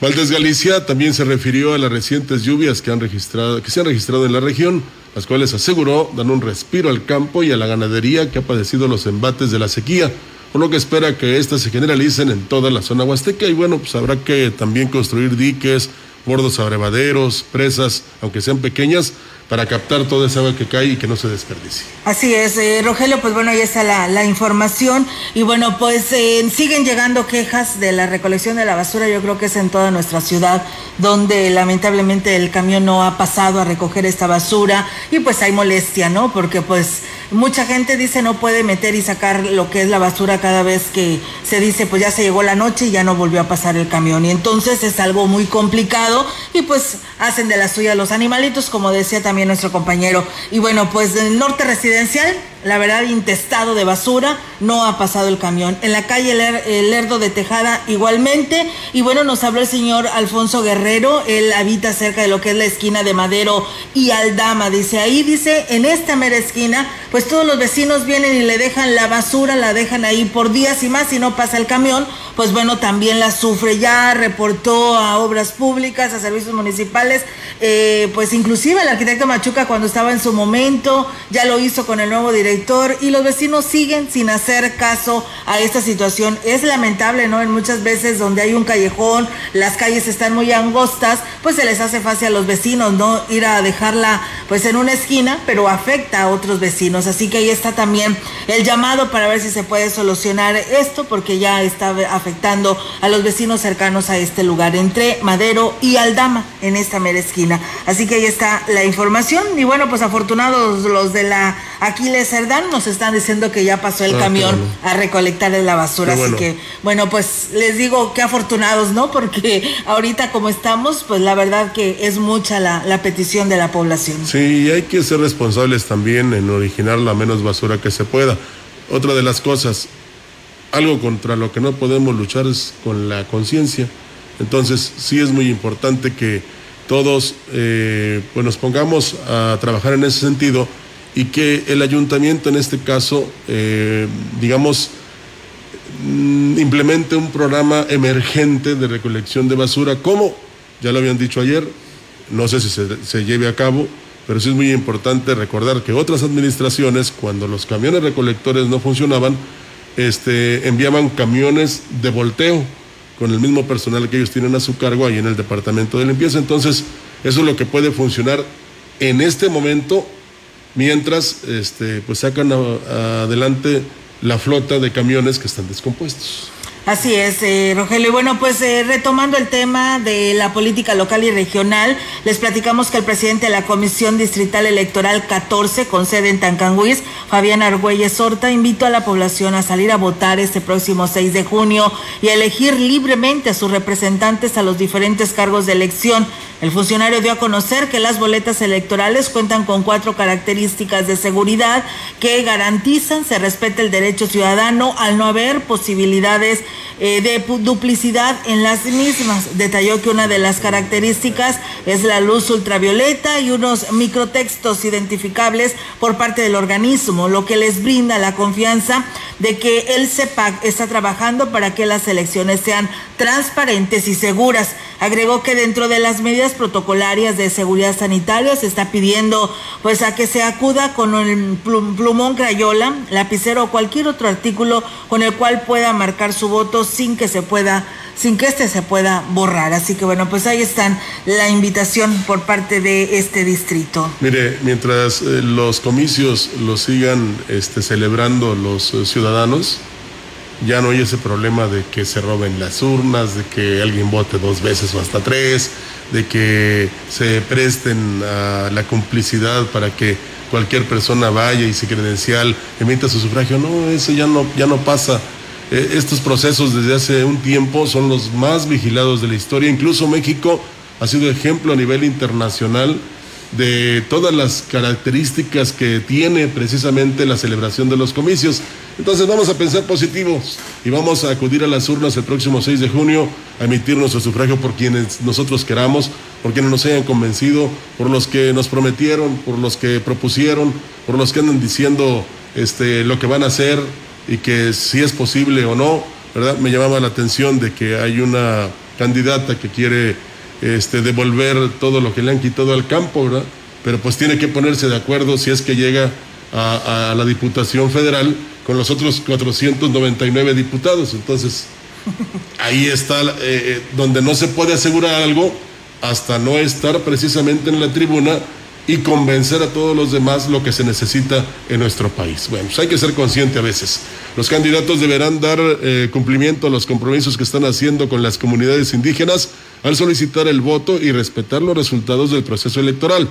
Valdés Galicia también se refirió a las recientes lluvias que, han registrado, que se han registrado en la región, las cuales aseguró dan un respiro al campo y a la ganadería que ha padecido los embates de la sequía, por lo que espera que éstas se generalicen en toda la zona huasteca. Y bueno, pues habrá que también construir diques, bordos abrevaderos, presas, aunque sean pequeñas, para captar toda esa agua que cae y que no se desperdicie. Así es, eh, Rogelio, pues bueno, ahí está la, información y bueno, pues eh, siguen llegando quejas de la recolección de la basura, yo creo que es en toda nuestra ciudad donde lamentablemente el camión no ha pasado a recoger esta basura y pues hay molestia, ¿no? Porque pues mucha gente dice no puede meter y sacar lo que es la basura cada vez que se dice pues ya se llegó la noche y ya no volvió a pasar el camión y entonces es algo muy complicado y pues hacen de la suya los animalitos como decía también nuestro compañero. Y bueno, pues el norte residencial, la verdad, intestado de basura, no ha pasado el camión. En la calle El, Lerdo de Tejada igualmente. Y bueno, nos habló el señor Alfonso Guerrero, él habita cerca de lo que es la esquina de Madero y Aldama. Dice, ahí dice, en esta mera esquina, pues todos los vecinos vienen y le dejan la basura, la dejan ahí por días y más y no pasa el camión, pues bueno, también la sufre. Ya reportó a obras públicas, a servicios municipales, eh, pues inclusive el arquitecto Machuca cuando estaba en su momento, ya lo hizo con el nuevo director y los vecinos siguen sin hacer caso a esta situación. Es lamentable, ¿no? En muchas veces donde hay un callejón, las calles están muy angostas, pues se les hace fácil a los vecinos, ¿no? Ir a dejarla pues en una esquina, pero afecta a otros vecinos. Así que ahí está también el llamado para ver si se puede solucionar esto, porque ya está afectando a los vecinos cercanos a este lugar, entre Madero y Aldama, en esta mera esquina. Así que ahí está la información. Y bueno, pues afortunados los de la Aquiles Cerdán nos están diciendo que ya pasó el Ah, camión a recolectar la basura. Así que, bueno, pues les digo que afortunados, ¿no? Porque ahorita como estamos, pues la verdad que es mucha la, la petición de la población. Sí, y hay que ser responsables también en originar la menos basura que se pueda. Otra de las cosas, algo contra lo que no podemos luchar es con la conciencia. Entonces, sí es muy importante que todos eh, pues nos pongamos a trabajar en ese sentido y que el ayuntamiento en este caso, eh, digamos, mm, implemente un programa emergente de recolección de basura, como ya lo habían dicho ayer, no sé si se, lleve a cabo, pero sí es muy importante recordar que otras administraciones, cuando los camiones recolectores no funcionaban, este, enviaban camiones de volteo con el mismo personal que ellos tienen a su cargo ahí en el departamento de limpieza. Entonces, eso es lo que puede funcionar en este momento mientras este, pues sacan adelante la flota de camiones que están descompuestos. Así es, eh, Rogelio. Y bueno, pues eh, retomando el tema de la política local y regional, les platicamos que el presidente de la Comisión Distrital Electoral 14, con sede en Tancanguis, Fabián Argüelles Horta, invitó a la población a salir a votar este próximo 6 de junio y a elegir libremente a sus representantes a los diferentes cargos de elección. El funcionario dio a conocer que las boletas electorales cuentan con cuatro características de seguridad que garantizan se respete el derecho ciudadano al no haber posibilidades eh, de duplicidad en las mismas. Detalló que una de las características es la luz ultravioleta y unos microtextos identificables por parte del organismo, lo que les brinda la confianza de que el CEPAC está trabajando para que las elecciones sean transparentes y seguras. Agregó que dentro de las medidas protocolarias de seguridad sanitaria se está pidiendo pues a que se acuda con el plum- plumón crayola, lapicero o cualquier otro artículo con el cual pueda marcar su voto sin que se pueda sin que este se pueda borrar. Así que bueno, pues ahí están la invitación por parte de este distrito. Mire, mientras eh, los comicios los sigan este, celebrando los eh, ciudadanos, ya no hay ese problema de que se roben las urnas, de que alguien vote dos veces o hasta tres, de que se presten a la complicidad para que cualquier persona vaya y se credencial, emita su sufragio. No, eso ya no, ya no pasa. Eh, estos procesos desde hace un tiempo son los más vigilados de la historia. Incluso México ha sido ejemplo a nivel internacional de todas las características que tiene precisamente la celebración de los comicios. Entonces vamos a pensar positivos y vamos a acudir a las urnas el próximo 6 de junio a emitir nuestro sufragio por quienes nosotros queramos, por quienes nos hayan convencido, por los que nos prometieron, por los que propusieron, por los que andan diciendo este, lo que van a hacer y que si es posible o no, ¿verdad? Me llamaba la atención de que hay una candidata que quiere este, devolver todo lo que le han quitado al campo, ¿verdad? Pero pues tiene que ponerse de acuerdo si es que llega a, la Diputación Federal con los otros 499 diputados. Entonces, ahí está eh, eh, donde no se puede asegurar algo hasta no estar precisamente en la tribuna y convencer a todos los demás lo que se necesita en nuestro país. Bueno, pues hay que ser consciente a veces. Los candidatos deberán dar eh, cumplimiento a los compromisos que están haciendo con las comunidades indígenas al solicitar el voto y respetar los resultados del proceso electoral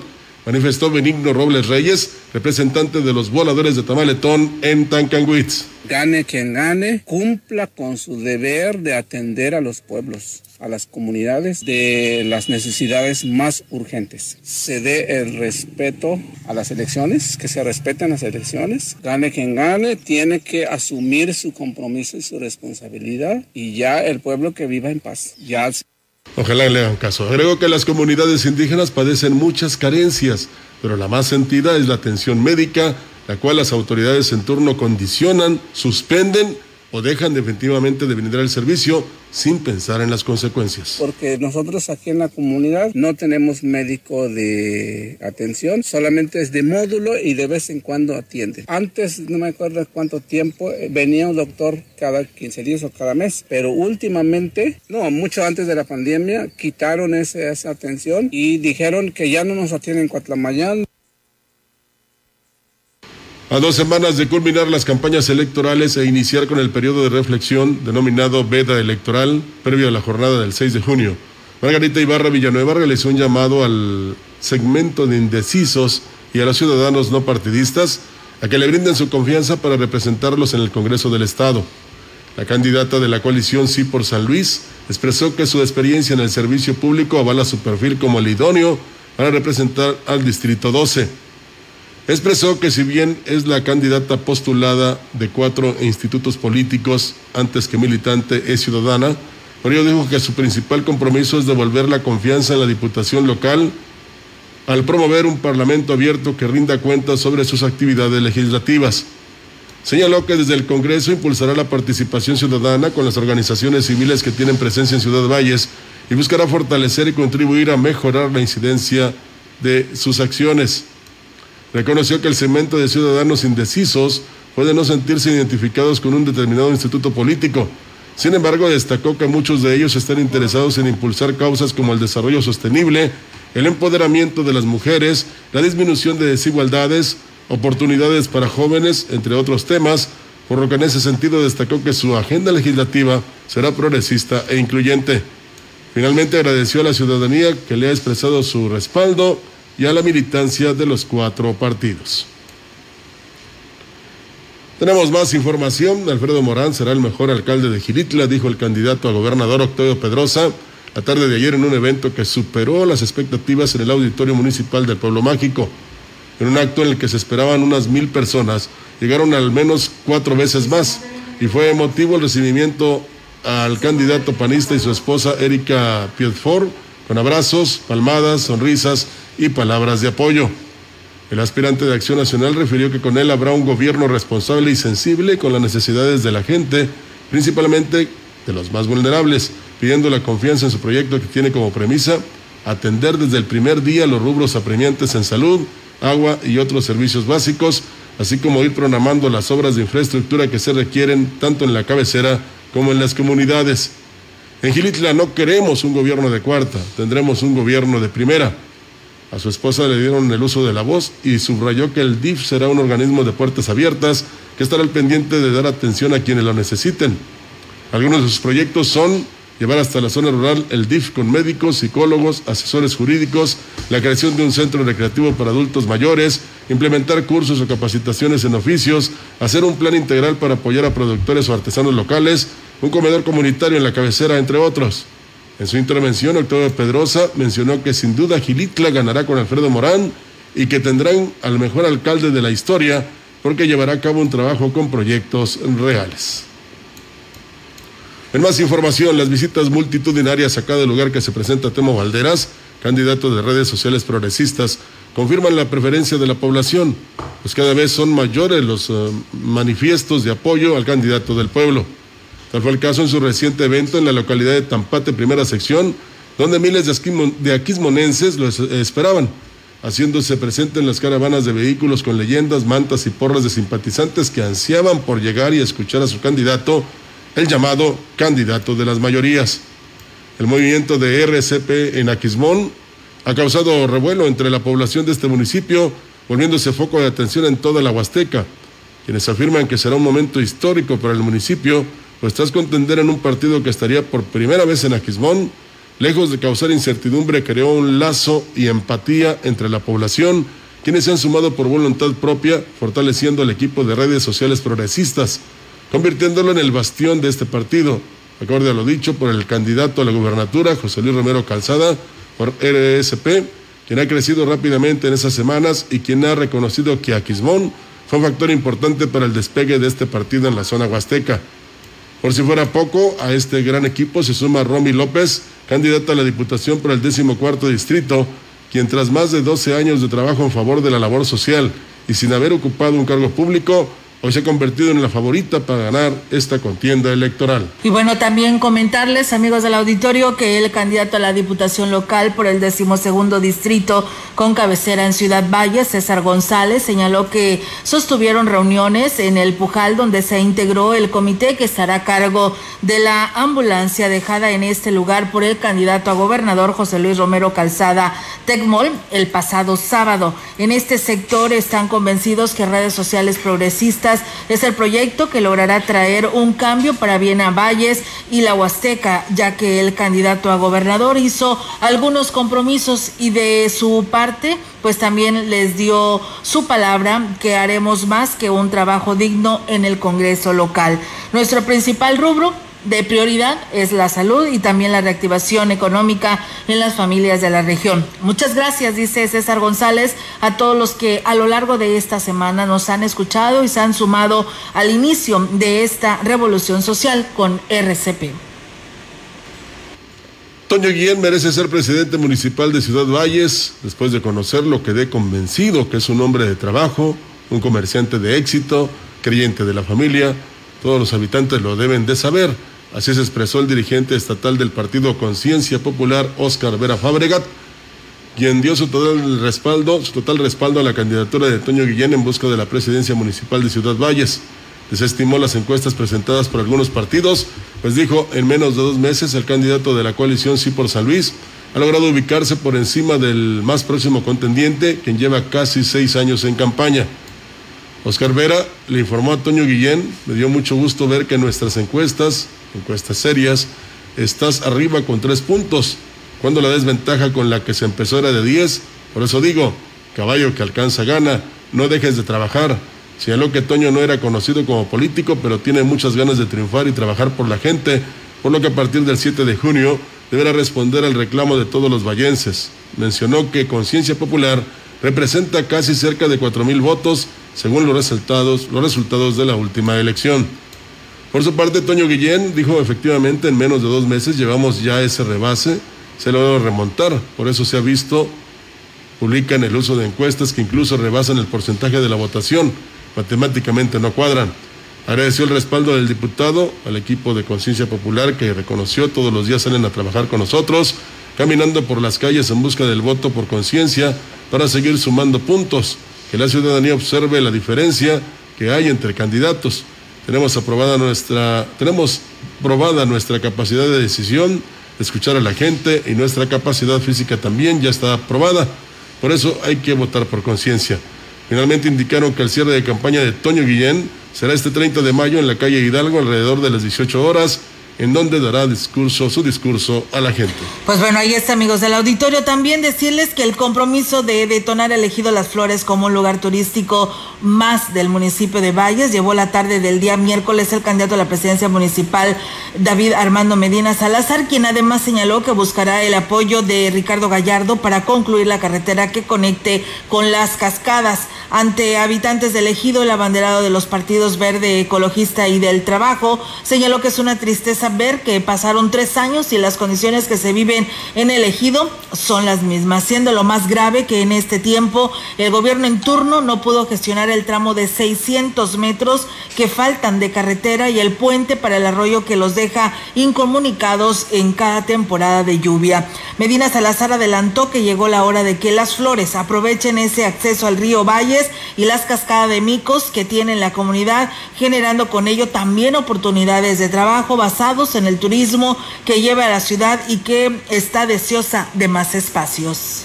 manifestó Benigno Robles Reyes, representante de los voladores de Tamaletón en Tancanguitz. Gane quien gane, cumpla con su deber de atender a los pueblos a las comunidades de las necesidades más urgentes. Se dé el respeto a las elecciones, que se respeten las elecciones. Gane quien gane, tiene que asumir su compromiso y su responsabilidad y ya el pueblo que viva en paz. Ya Ojalá le hagan caso. Agrego que las comunidades indígenas padecen muchas carencias, pero la más sentida es la atención médica, la cual las autoridades en turno condicionan, suspenden o dejan definitivamente de brindar el servicio sin pensar en las consecuencias. Porque nosotros aquí en la comunidad no tenemos médico de atención, solamente es de módulo y de vez en cuando atiende. Antes, no me acuerdo cuánto tiempo, eh, venía un doctor cada 15 días o cada mes, pero últimamente, no, mucho antes de la pandemia, quitaron ese, esa atención y dijeron que ya no nos atienden en Cuatlamayán. A dos semanas de culminar las campañas electorales e iniciar con el periodo de reflexión denominado Veda Electoral, previo a la jornada del 6 de junio, Margarita Ibarra Villanueva realizó un llamado al segmento de indecisos y a los ciudadanos no partidistas a que le brinden su confianza para representarlos en el Congreso del Estado. La candidata de la coalición Sí por San Luis expresó que su experiencia en el servicio público avala su perfil como el idóneo para representar al Distrito 12 expresó que si bien es la candidata postulada de cuatro institutos políticos antes que militante es ciudadana, por ello dijo que su principal compromiso es devolver la confianza en la diputación local al promover un parlamento abierto que rinda cuentas sobre sus actividades legislativas. Señaló que desde el Congreso impulsará la participación ciudadana con las organizaciones civiles que tienen presencia en Ciudad Valles y buscará fortalecer y contribuir a mejorar la incidencia de sus acciones. Reconoció que el segmento de ciudadanos indecisos puede no sentirse identificados con un determinado instituto político. Sin embargo, destacó que muchos de ellos están interesados en impulsar causas como el desarrollo sostenible, el empoderamiento de las mujeres, la disminución de desigualdades, oportunidades para jóvenes, entre otros temas, por lo que en ese sentido destacó que su agenda legislativa será progresista e incluyente. Finalmente agradeció a la ciudadanía que le ha expresado su respaldo y a la militancia de los cuatro partidos. Tenemos más información. Alfredo Morán será el mejor alcalde de Gilitla, dijo el candidato a gobernador Octavio Pedrosa la tarde de ayer en un evento que superó las expectativas en el Auditorio Municipal del Pueblo Mágico. En un acto en el que se esperaban unas mil personas, llegaron al menos cuatro veces más y fue emotivo el recibimiento al candidato panista y su esposa Erika Piedfort con abrazos, palmadas, sonrisas y palabras de apoyo. El aspirante de Acción Nacional refirió que con él habrá un gobierno responsable y sensible con las necesidades de la gente, principalmente de los más vulnerables, pidiendo la confianza en su proyecto que tiene como premisa atender desde el primer día los rubros apremiantes en salud, agua y otros servicios básicos, así como ir programando las obras de infraestructura que se requieren tanto en la cabecera como en las comunidades. En Gilitla no queremos un gobierno de cuarta, tendremos un gobierno de primera a su esposa le dieron el uso de la voz y subrayó que el DIF será un organismo de puertas abiertas que estará al pendiente de dar atención a quienes lo necesiten. Algunos de sus proyectos son llevar hasta la zona rural el DIF con médicos, psicólogos, asesores jurídicos, la creación de un centro recreativo para adultos mayores, implementar cursos o capacitaciones en oficios, hacer un plan integral para apoyar a productores o artesanos locales, un comedor comunitario en la cabecera, entre otros. En su intervención, Octavio Pedrosa mencionó que sin duda Gilitla ganará con Alfredo Morán y que tendrán al mejor alcalde de la historia porque llevará a cabo un trabajo con proyectos reales. En más información, las visitas multitudinarias a cada lugar que se presenta Temo Valderas, candidato de redes sociales progresistas, confirman la preferencia de la población, pues cada vez son mayores los eh, manifiestos de apoyo al candidato del pueblo. Tal fue el caso en su reciente evento en la localidad de Tampate, primera sección, donde miles de aquismonenses lo esperaban, haciéndose presente en las caravanas de vehículos con leyendas, mantas y porras de simpatizantes que ansiaban por llegar y escuchar a su candidato, el llamado candidato de las mayorías. El movimiento de RCP en Aquismón ha causado revuelo entre la población de este municipio, volviéndose foco de atención en toda la Huasteca, quienes afirman que será un momento histórico para el municipio, pues tras contender en un partido que estaría por primera vez en Aquismón, lejos de causar incertidumbre, creó un lazo y empatía entre la población, quienes se han sumado por voluntad propia, fortaleciendo al equipo de redes sociales progresistas, convirtiéndolo en el bastión de este partido, acorde a lo dicho por el candidato a la gubernatura, José Luis Romero Calzada, por RSP, quien ha crecido rápidamente en esas semanas y quien ha reconocido que Aquismón fue un factor importante para el despegue de este partido en la zona huasteca. Por si fuera poco, a este gran equipo se suma Romy López, candidata a la Diputación por el 14 Distrito, quien tras más de 12 años de trabajo en favor de la labor social y sin haber ocupado un cargo público, hoy se ha convertido en la favorita para ganar esta contienda electoral. Y bueno, también comentarles, amigos del auditorio, que el candidato a la Diputación Local por el decimosegundo distrito con cabecera en Ciudad Valle, César González, señaló que sostuvieron reuniones en el Pujal donde se integró el comité que estará a cargo de la ambulancia dejada en este lugar por el candidato a gobernador José Luis Romero Calzada Tecmol el pasado sábado. En este sector están convencidos que redes sociales progresistas es el proyecto que logrará traer un cambio para bien a Valles y la Huasteca, ya que el candidato a gobernador hizo algunos compromisos y de su parte, pues también les dio su palabra que haremos más que un trabajo digno en el Congreso local. Nuestro principal rubro de prioridad es la salud y también la reactivación económica en las familias de la región. Muchas gracias, dice César González, a todos los que a lo largo de esta semana nos han escuchado y se han sumado al inicio de esta revolución social con RCP. Toño Guillén merece ser presidente municipal de Ciudad Valles. Después de conocerlo, quedé convencido que es un hombre de trabajo, un comerciante de éxito, creyente de la familia. Todos los habitantes lo deben de saber. Así se expresó el dirigente estatal del partido Conciencia Popular, Óscar Vera Fabregat, quien dio su total respaldo, su total respaldo a la candidatura de Toño Guillén en busca de la presidencia municipal de Ciudad Valles. Desestimó las encuestas presentadas por algunos partidos, pues dijo, en menos de dos meses el candidato de la coalición Sí por San Luis ha logrado ubicarse por encima del más próximo contendiente, quien lleva casi seis años en campaña. Oscar Vera le informó a Toño Guillén, me dio mucho gusto ver que nuestras encuestas, encuestas serias, estás arriba con tres puntos, cuando la desventaja con la que se empezó era de diez, por eso digo, caballo que alcanza gana, no dejes de trabajar. Señaló que Toño no era conocido como político, pero tiene muchas ganas de triunfar y trabajar por la gente, por lo que a partir del 7 de junio deberá responder al reclamo de todos los vallenses. Mencionó que Conciencia Popular representa casi cerca de cuatro mil votos según los resultados, los resultados de la última elección. Por su parte, Toño Guillén dijo efectivamente en menos de dos meses llevamos ya ese rebase, se logró remontar, por eso se ha visto, publican el uso de encuestas que incluso rebasan el porcentaje de la votación, matemáticamente no cuadran. Agradeció el respaldo del diputado al equipo de Conciencia Popular que reconoció todos los días salen a trabajar con nosotros, caminando por las calles en busca del voto por conciencia para seguir sumando puntos que la ciudadanía observe la diferencia que hay entre candidatos. Tenemos aprobada nuestra, tenemos probada nuestra capacidad de decisión, de escuchar a la gente y nuestra capacidad física también ya está aprobada. Por eso hay que votar por conciencia. Finalmente indicaron que el cierre de campaña de Toño Guillén será este 30 de mayo en la calle Hidalgo alrededor de las 18 horas en donde dará discurso, su discurso a la gente. Pues bueno, ahí está, amigos del auditorio. También decirles que el compromiso de detonar elegido Las Flores como un lugar turístico más del municipio de Valles llevó la tarde del día miércoles el candidato a la presidencia municipal, David Armando Medina Salazar, quien además señaló que buscará el apoyo de Ricardo Gallardo para concluir la carretera que conecte con las cascadas. Ante habitantes del ejido, el abanderado de los partidos Verde, Ecologista y del Trabajo señaló que es una tristeza ver que pasaron tres años y las condiciones que se viven en el ejido son las mismas, siendo lo más grave que en este tiempo el gobierno en turno no pudo gestionar el tramo de 600 metros que faltan de carretera y el puente para el arroyo que los deja incomunicados en cada temporada de lluvia. Medina Salazar adelantó que llegó la hora de que las flores aprovechen ese acceso al río Valles y las cascadas de micos que tiene la comunidad, generando con ello también oportunidades de trabajo en el turismo que lleva a la ciudad y que está deseosa de más espacios.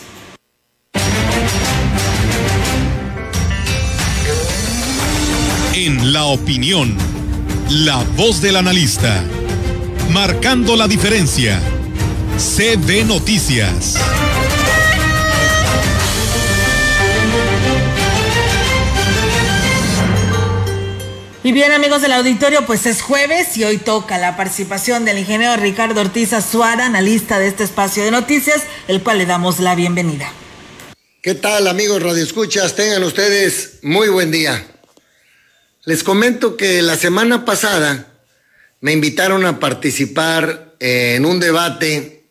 En la opinión, la voz del analista, marcando la diferencia, CB Noticias. Y bien amigos del auditorio, pues es jueves y hoy toca la participación del ingeniero Ricardo Ortiz Azuara, analista de este espacio de noticias, el cual le damos la bienvenida. ¿Qué tal amigos radioescuchas? Tengan ustedes muy buen día. Les comento que la semana pasada me invitaron a participar en un debate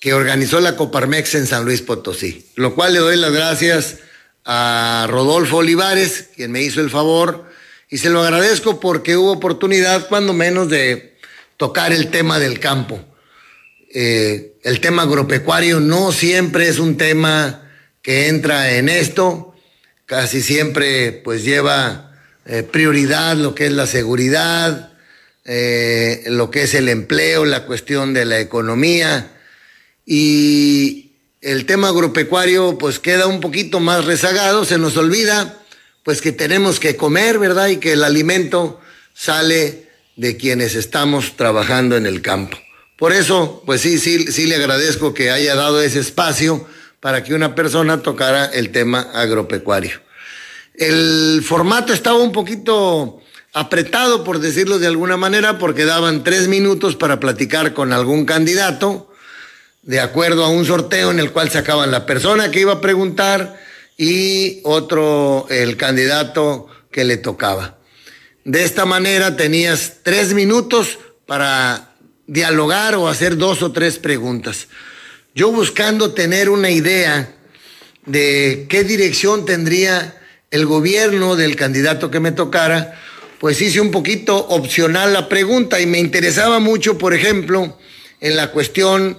que organizó la Coparmex en San Luis Potosí, lo cual le doy las gracias a Rodolfo Olivares, quien me hizo el favor y se lo agradezco porque hubo oportunidad, cuando menos, de tocar el tema del campo. Eh, el tema agropecuario no siempre es un tema que entra en esto, casi siempre pues lleva eh, prioridad lo que es la seguridad, eh, lo que es el empleo, la cuestión de la economía y el tema agropecuario pues queda un poquito más rezagado, se nos olvida pues que tenemos que comer, ¿verdad? Y que el alimento sale de quienes estamos trabajando en el campo. Por eso, pues sí, sí, sí le agradezco que haya dado ese espacio para que una persona tocara el tema agropecuario. El formato estaba un poquito apretado, por decirlo de alguna manera, porque daban tres minutos para platicar con algún candidato, de acuerdo a un sorteo en el cual sacaban la persona que iba a preguntar, y otro el candidato que le tocaba. De esta manera tenías tres minutos para dialogar o hacer dos o tres preguntas. Yo buscando tener una idea de qué dirección tendría el gobierno del candidato que me tocara, pues hice un poquito opcional la pregunta y me interesaba mucho, por ejemplo, en la cuestión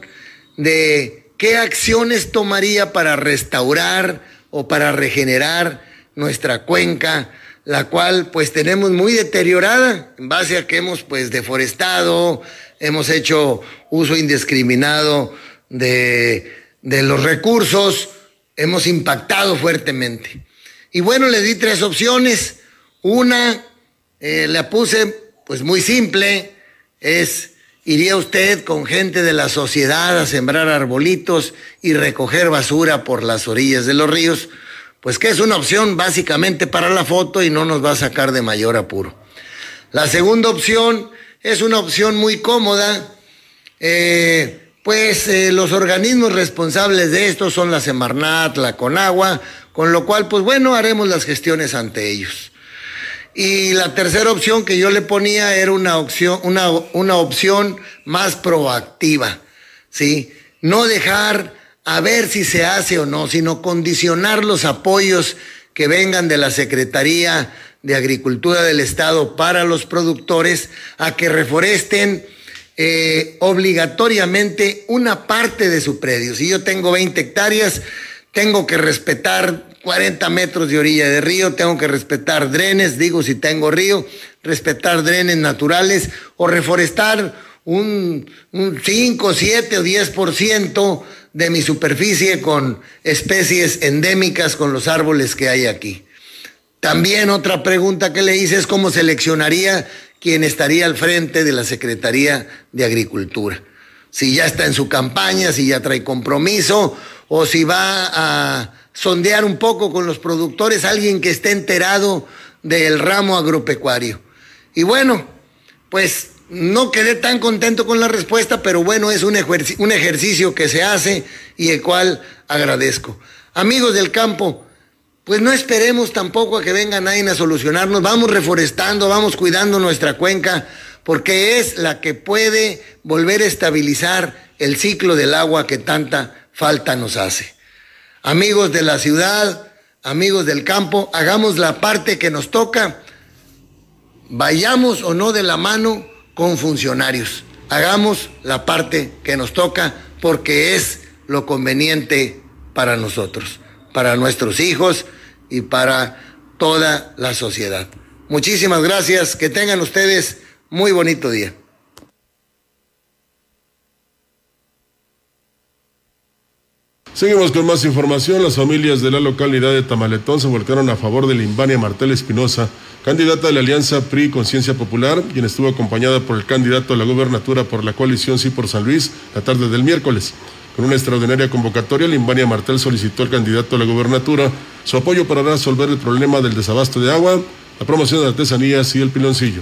de qué acciones tomaría para restaurar o para regenerar nuestra cuenca, la cual pues tenemos muy deteriorada en base a que hemos pues deforestado, hemos hecho uso indiscriminado de, de los recursos, hemos impactado fuertemente. Y bueno, le di tres opciones. Una, eh, la puse pues muy simple, es ¿Iría usted con gente de la sociedad a sembrar arbolitos y recoger basura por las orillas de los ríos? Pues que es una opción básicamente para la foto y no nos va a sacar de mayor apuro. La segunda opción es una opción muy cómoda, eh, pues eh, los organismos responsables de esto son la Semarnat, la Conagua, con lo cual, pues bueno, haremos las gestiones ante ellos. Y la tercera opción que yo le ponía era una opción, una, una opción más proactiva, ¿sí? No dejar a ver si se hace o no, sino condicionar los apoyos que vengan de la Secretaría de Agricultura del Estado para los productores a que reforesten eh, obligatoriamente una parte de su predio. Si yo tengo 20 hectáreas, tengo que respetar 40 metros de orilla de río, tengo que respetar drenes, digo si tengo río, respetar drenes naturales o reforestar un, un 5, 7 o 10% de mi superficie con especies endémicas, con los árboles que hay aquí. También otra pregunta que le hice es cómo seleccionaría quien estaría al frente de la Secretaría de Agricultura. Si ya está en su campaña, si ya trae compromiso o si va a sondear un poco con los productores, alguien que esté enterado del ramo agropecuario. Y bueno, pues no quedé tan contento con la respuesta, pero bueno, es un, un ejercicio que se hace y el cual agradezco. Amigos del campo, pues no esperemos tampoco a que venga nadie a solucionarnos, vamos reforestando, vamos cuidando nuestra cuenca, porque es la que puede volver a estabilizar el ciclo del agua que tanta falta nos hace. Amigos de la ciudad, amigos del campo, hagamos la parte que nos toca, vayamos o no de la mano con funcionarios, hagamos la parte que nos toca porque es lo conveniente para nosotros, para nuestros hijos y para toda la sociedad. Muchísimas gracias, que tengan ustedes muy bonito día. Seguimos con más información. Las familias de la localidad de Tamaletón se volcaron a favor de Limbania Martel Espinosa, candidata de la Alianza PRI Conciencia Popular, quien estuvo acompañada por el candidato a la gubernatura por la coalición Sí por San Luis la tarde del miércoles. Con una extraordinaria convocatoria, Limbania Martel solicitó al candidato a la gubernatura su apoyo para resolver el problema del desabasto de agua, la promoción de artesanías y el piloncillo.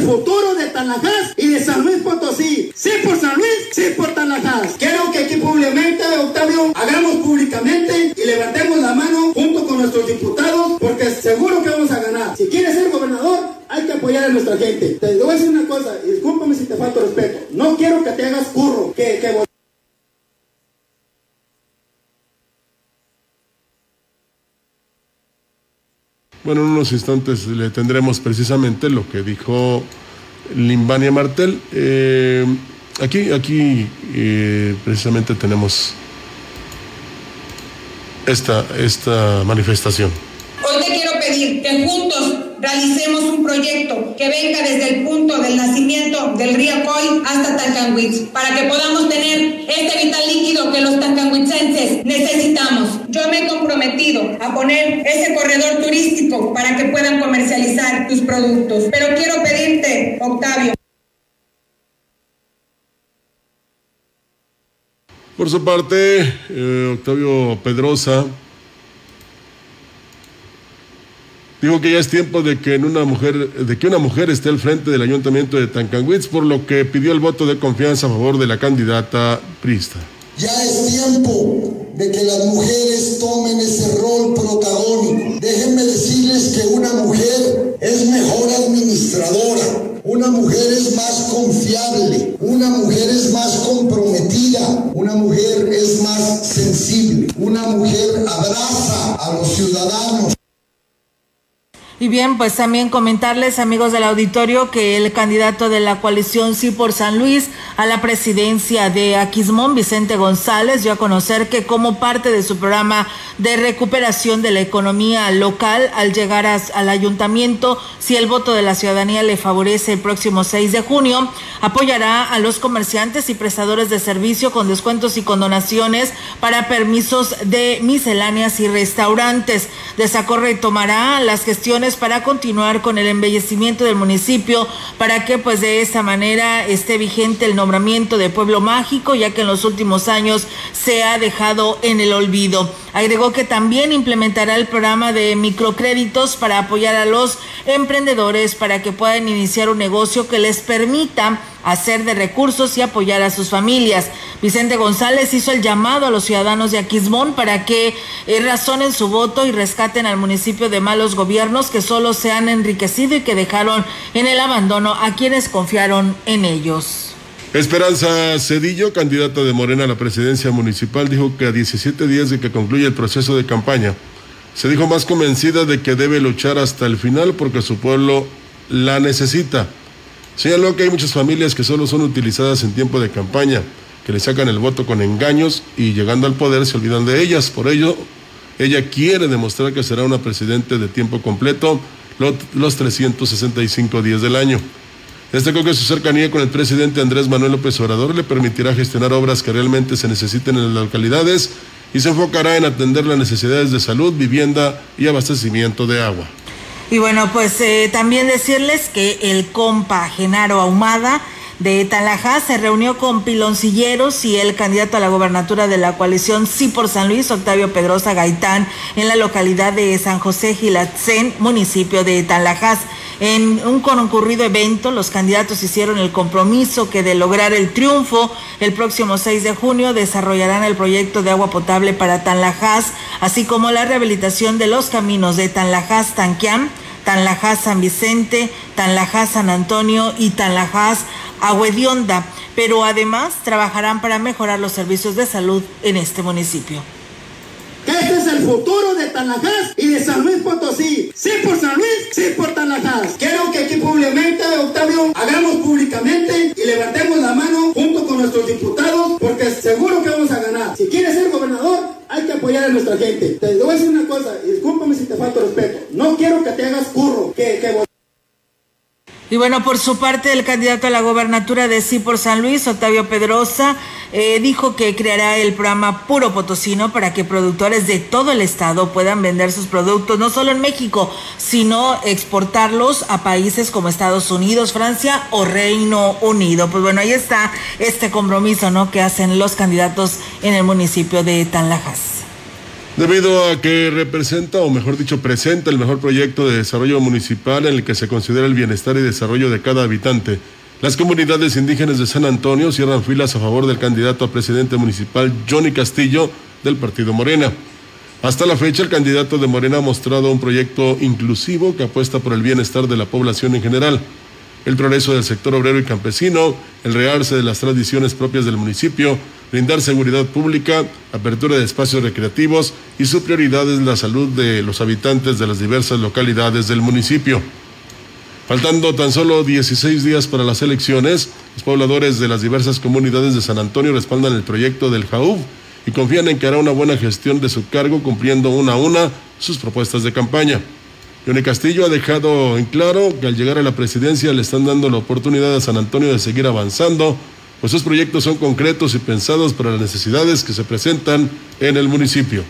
Futuro de Tanajás y de San Luis Potosí. Sí por San Luis, sí por Tanajás. Quiero que aquí públicamente, Octavio, hagamos públicamente y levantemos la mano junto con nuestros diputados porque seguro que vamos a ganar. Si quieres ser gobernador, hay que apoyar a nuestra gente. Te voy a decir una cosa, discúlpame si te falta respeto. No quiero que te hagas curro, que Bueno, en unos instantes le tendremos precisamente lo que dijo Limbania Martel. Eh, aquí, aquí eh, precisamente tenemos esta, esta manifestación. Hoy te quiero pedir que juntos realicemos un proyecto que venga desde el punto del nacimiento del río Coy hasta Tancanwitz, para que podamos tener este vital líquido que los tancanhuitzenses necesitamos. Yo me he comprometido a poner ese corredor turístico para que puedan comercializar tus productos. Pero quiero pedirte, Octavio, Por su parte, eh, Octavio Pedrosa dijo que ya es tiempo de que en una mujer, de que una mujer esté al frente del ayuntamiento de Tancanwitz, por lo que pidió el voto de confianza a favor de la candidata Prista. Ya es tiempo de que las mujeres tomen ese rol protagónico. Déjenme decirles que una mujer es mejor administradora, una mujer es más confiable, una mujer es más comprometida, una mujer es más sensible, una mujer abraza a los ciudadanos. Y bien, pues también comentarles, amigos del auditorio, que el candidato de la coalición Sí por San Luis a la presidencia de Aquismón, Vicente González, dio a conocer que como parte de su programa de recuperación de la economía local, al llegar a, al ayuntamiento, si el voto de la ciudadanía le favorece el próximo 6 de junio, apoyará a los comerciantes y prestadores de servicio con descuentos y condonaciones para permisos de misceláneas y restaurantes. Desacorre tomará las gestiones para continuar con el embellecimiento del municipio para que pues de esta manera esté vigente el nombramiento de pueblo mágico ya que en los últimos años se ha dejado en el olvido. Agregó que también implementará el programa de microcréditos para apoyar a los emprendedores para que puedan iniciar un negocio que les permita hacer de recursos y apoyar a sus familias. Vicente González hizo el llamado a los ciudadanos de Aquismón para que eh, razonen su voto y rescaten al municipio de malos gobiernos que solo se han enriquecido y que dejaron en el abandono a quienes confiaron en ellos. Esperanza Cedillo, candidata de Morena a la presidencia municipal, dijo que a 17 días de que concluya el proceso de campaña, se dijo más convencida de que debe luchar hasta el final porque su pueblo la necesita. Señaló que hay muchas familias que solo son utilizadas en tiempo de campaña, que le sacan el voto con engaños y llegando al poder se olvidan de ellas. Por ello, ella quiere demostrar que será una presidente de tiempo completo los 365 días del año. Destacó que su cercanía con el presidente Andrés Manuel López Obrador le permitirá gestionar obras que realmente se necesiten en las localidades y se enfocará en atender las necesidades de salud, vivienda y abastecimiento de agua. Y bueno, pues eh, también decirles que el compa Genaro Ahumada de Talajá se reunió con piloncilleros y el candidato a la gobernatura de la coalición Sí por San Luis, Octavio Pedrosa Gaitán, en la localidad de San José Gilatzen, municipio de Talajás. En un concurrido evento, los candidatos hicieron el compromiso que de lograr el triunfo el próximo 6 de junio desarrollarán el proyecto de agua potable para Tanlajás, así como la rehabilitación de los caminos de Tanlajás Tanquián, Tanlajás San Vicente, Tanlajás San Antonio y Tanlajás Agüedionda, pero además trabajarán para mejorar los servicios de salud en este municipio futuro de Tanajás y de San Luis Potosí. Sí por San Luis, sí por Tanajás. Quiero que aquí públicamente, Octavio, hagamos públicamente y levantemos la mano junto con nuestros diputados porque seguro que vamos a ganar. Si quieres ser gobernador, hay que apoyar a nuestra gente. Te voy a decir una cosa, discúlpame si te falta respeto. No quiero que te hagas curro, que y bueno, por su parte, el candidato a la gobernatura de Sí por San Luis, Octavio Pedrosa, eh, dijo que creará el programa Puro Potosino para que productores de todo el estado puedan vender sus productos, no solo en México, sino exportarlos a países como Estados Unidos, Francia o Reino Unido. Pues bueno, ahí está este compromiso, ¿no? Que hacen los candidatos en el municipio de Tanlajas. Debido a que representa, o mejor dicho, presenta el mejor proyecto de desarrollo municipal en el que se considera el bienestar y desarrollo de cada habitante, las comunidades indígenas de San Antonio cierran filas a favor del candidato a presidente municipal Johnny Castillo del partido Morena. Hasta la fecha, el candidato de Morena ha mostrado un proyecto inclusivo que apuesta por el bienestar de la población en general el progreso del sector obrero y campesino, el realce de las tradiciones propias del municipio, brindar seguridad pública, apertura de espacios recreativos y su prioridad es la salud de los habitantes de las diversas localidades del municipio. Faltando tan solo 16 días para las elecciones, los pobladores de las diversas comunidades de San Antonio respaldan el proyecto del JAUV y confían en que hará una buena gestión de su cargo cumpliendo una a una sus propuestas de campaña. Johnny Castillo ha dejado en claro que al llegar a la presidencia le están dando la oportunidad a San Antonio de seguir avanzando, pues sus proyectos son concretos y pensados para las necesidades que se presentan en el municipio.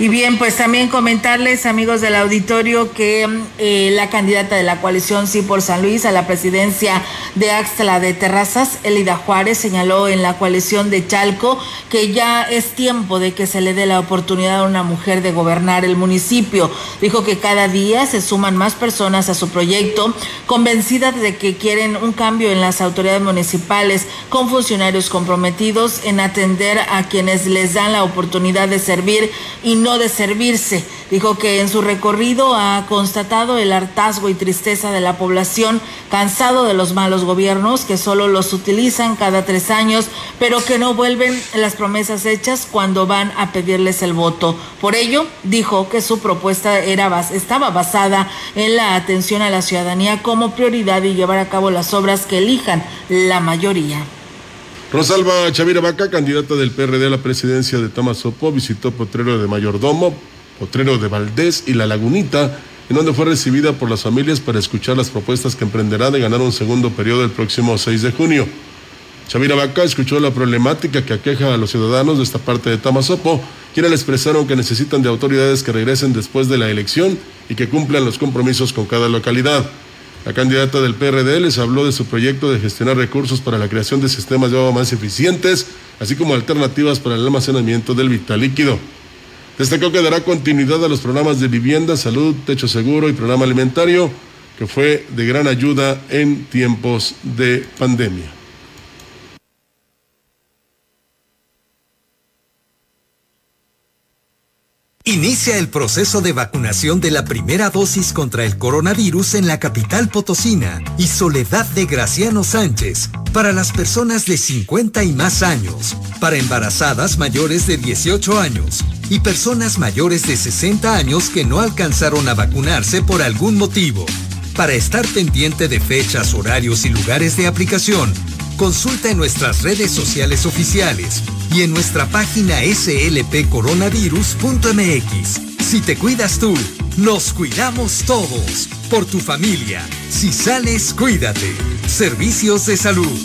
Y bien, pues también comentarles, amigos del auditorio, que eh, la candidata de la coalición Sí por San Luis a la presidencia de Axtla de Terrazas, Elida Juárez, señaló en la coalición de Chalco que ya es tiempo de que se le dé la oportunidad a una mujer de gobernar el municipio. Dijo que cada día se suman más personas a su proyecto, convencidas de que quieren un cambio en las autoridades municipales con funcionarios comprometidos en atender a quienes les dan la oportunidad de servir y no de servirse. Dijo que en su recorrido ha constatado el hartazgo y tristeza de la población, cansado de los malos gobiernos que solo los utilizan cada tres años, pero que no vuelven las promesas hechas cuando van a pedirles el voto. Por ello, dijo que su propuesta era, estaba basada en la atención a la ciudadanía como prioridad y llevar a cabo las obras que elijan la mayoría. Rosalba Chavira Vaca, candidata del PRD a la presidencia de Tamazopo, visitó Potrero de Mayordomo, Potrero de Valdés y La Lagunita, en donde fue recibida por las familias para escuchar las propuestas que emprenderá de ganar un segundo periodo el próximo 6 de junio. Chavira Vaca escuchó la problemática que aqueja a los ciudadanos de esta parte de Tamazopo, quienes le expresaron que necesitan de autoridades que regresen después de la elección y que cumplan los compromisos con cada localidad. La candidata del PRD les habló de su proyecto de gestionar recursos para la creación de sistemas de agua más eficientes, así como alternativas para el almacenamiento del vital líquido. Destacó que dará continuidad a los programas de vivienda, salud, techo seguro y programa alimentario, que fue de gran ayuda en tiempos de pandemia. Inicia el proceso de vacunación de la primera dosis contra el coronavirus en la capital potosina y Soledad de Graciano Sánchez para las personas de 50 y más años, para embarazadas mayores de 18 años y personas mayores de 60 años que no alcanzaron a vacunarse por algún motivo. Para estar pendiente de fechas, horarios y lugares de aplicación, consulta en nuestras redes sociales oficiales y en nuestra página slpcoronavirus.mx. Si te cuidas tú, nos cuidamos todos. Por tu familia. Si sales, cuídate. Servicios de salud.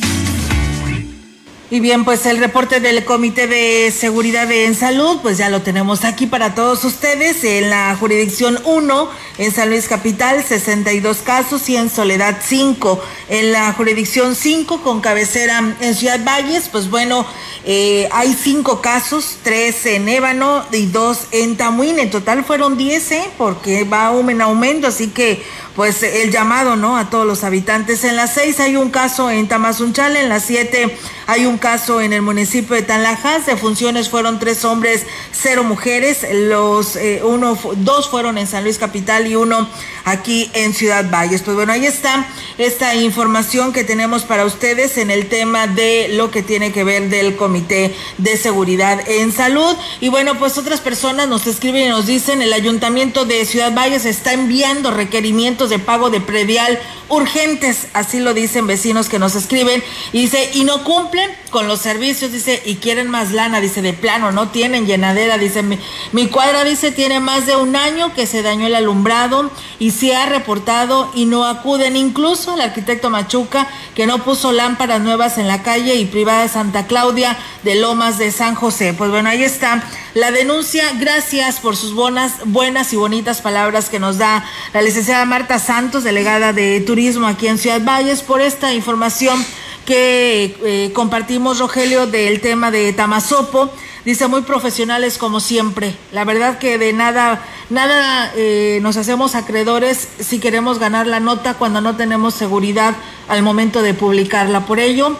Y bien, pues el reporte del Comité de Seguridad en Salud, pues ya lo tenemos aquí para todos ustedes. En la jurisdicción 1, en San Luis Capital, 62 casos y en Soledad 5. En la jurisdicción 5, con cabecera en Ciudad Valles, pues bueno, eh, hay 5 casos, 3 en Ébano y 2 en Tamuín. En total fueron 10, ¿eh? porque va en aumento, así que pues el llamado, ¿no? A todos los habitantes. En las 6 hay un caso en Tamazunchal, en las 7 hay un caso en el municipio de Tanlajas. De funciones fueron tres hombres, cero mujeres. Los eh, uno, dos fueron en San Luis Capital y uno aquí en Ciudad Valles. Pues bueno, ahí está esta información que tenemos para ustedes en el tema de lo que tiene que ver del Comité de Seguridad en Salud. Y bueno, pues otras personas nos escriben y nos dicen el Ayuntamiento de Ciudad Valles está enviando requerimientos de pago de predial urgentes, así lo dicen vecinos que nos escriben, y dice, y no cumplen con los servicios, dice, y quieren más lana, dice, de plano, no tienen llenadera, dice, mi, mi cuadra, dice, tiene más de un año que se dañó el alumbrado y se ha reportado y no acuden, incluso el arquitecto Machuca, que no puso lámparas nuevas en la calle y privada Santa Claudia de Lomas de San José. Pues bueno, ahí está la denuncia. Gracias por sus buenas, buenas y bonitas palabras que nos da la licenciada Marta Santos, delegada de Turismo aquí en Ciudad Valles, por esta información que eh, compartimos, Rogelio, del tema de Tamazopo. Dice, muy profesionales como siempre. La verdad que de nada, nada eh, nos hacemos acreedores si queremos ganar la nota cuando no tenemos seguridad al momento de publicarla. Por ello,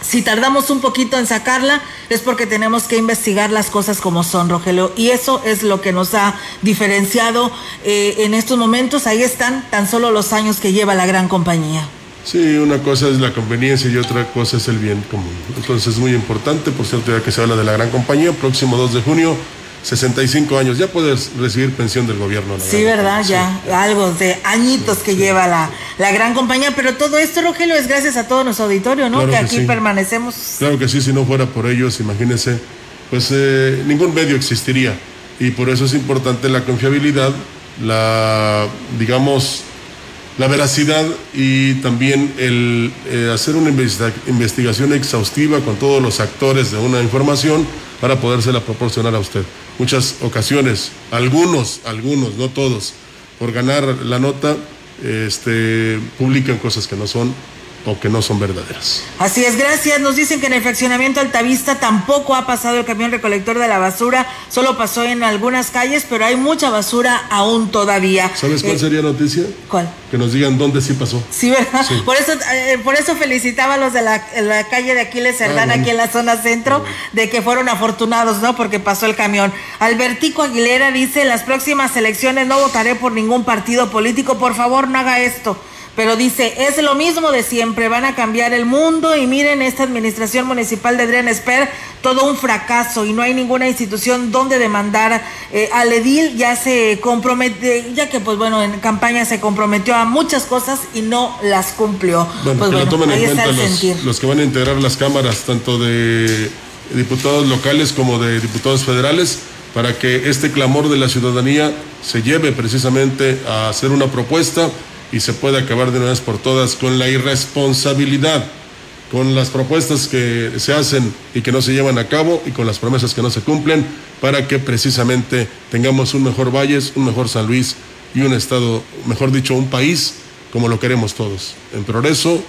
si tardamos un poquito en sacarla es porque tenemos que investigar las cosas como son, Rogelio. Y eso es lo que nos ha diferenciado eh, en estos momentos. Ahí están tan solo los años que lleva la gran compañía. Sí, una cosa es la conveniencia y otra cosa es el bien común. Entonces es muy importante, por cierto, ya que se habla de la gran compañía, próximo 2 de junio, 65 años, ya puedes recibir pensión del gobierno. Sí, ¿verdad? Ya, algo de añitos que lleva la, la gran compañía, pero todo esto, Rogelio, es gracias a todo nuestro auditorio, ¿no? Claro que, que aquí sí. permanecemos. Claro que sí, si no fuera por ellos, imagínense, pues eh, ningún medio existiría. Y por eso es importante la confiabilidad, la, digamos, la veracidad y también el eh, hacer una investi- investigación exhaustiva con todos los actores de una información para podérsela proporcionar a usted. Muchas ocasiones, algunos, algunos, no todos, por ganar la nota, este, publican cosas que no son o que no son verdaderas. Así es, gracias. Nos dicen que en el fraccionamiento Altavista tampoco ha pasado el camión recolector de la basura, solo pasó en algunas calles, pero hay mucha basura aún todavía. ¿Sabes cuál Eh, sería noticia? ¿Cuál? Que nos digan dónde sí pasó. Sí, ¿verdad? Sí. Por eso, eh, por eso felicitaba a los de la, la calle de Aquiles Cerdán, Ah, bueno. aquí en la zona centro, de que fueron afortunados, ¿no? Porque pasó el camión. Albertico Aguilera dice, en las próximas elecciones no votaré por ningún partido político, por favor no haga esto. Pero dice, es lo mismo de siempre, van a cambiar el mundo y miren esta administración municipal de Adrián Esper, todo un fracaso y no hay ninguna institución donde demandar eh, al edil, ya se compromete, ya que pues bueno, en campaña se comprometió a muchas cosas y no las cumplió. Bueno, pues que lo tomen en cuenta los, los que van a integrar las cámaras, tanto de diputados locales como de diputados federales, para que este clamor de la ciudadanía se lleve precisamente a hacer una propuesta y se pueda acabar de una vez por todas con la irresponsabilidad, con las propuestas que se hacen y que no se llevan a cabo y con las promesas que no se cumplen, para que precisamente tengamos un mejor Valles, un mejor San Luis y un estado, mejor dicho, un país como lo queremos todos, en progreso,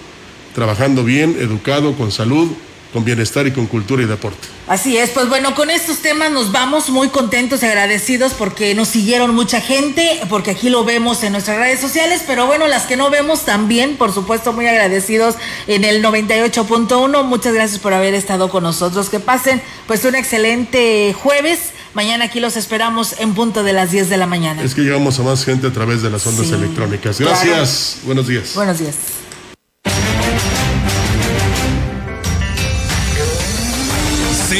trabajando bien, educado, con salud, con bienestar y con cultura y deporte. Así es, pues bueno, con estos temas nos vamos muy contentos y agradecidos porque nos siguieron mucha gente, porque aquí lo vemos en nuestras redes sociales, pero bueno, las que no vemos también, por supuesto, muy agradecidos en el 98.1. Muchas gracias por haber estado con nosotros. Que pasen pues un excelente jueves. Mañana aquí los esperamos en punto de las 10 de la mañana. Es que llegamos a más gente a través de las ondas Sí, electrónicas. claro. Gracias. Buenos días. Buenos días.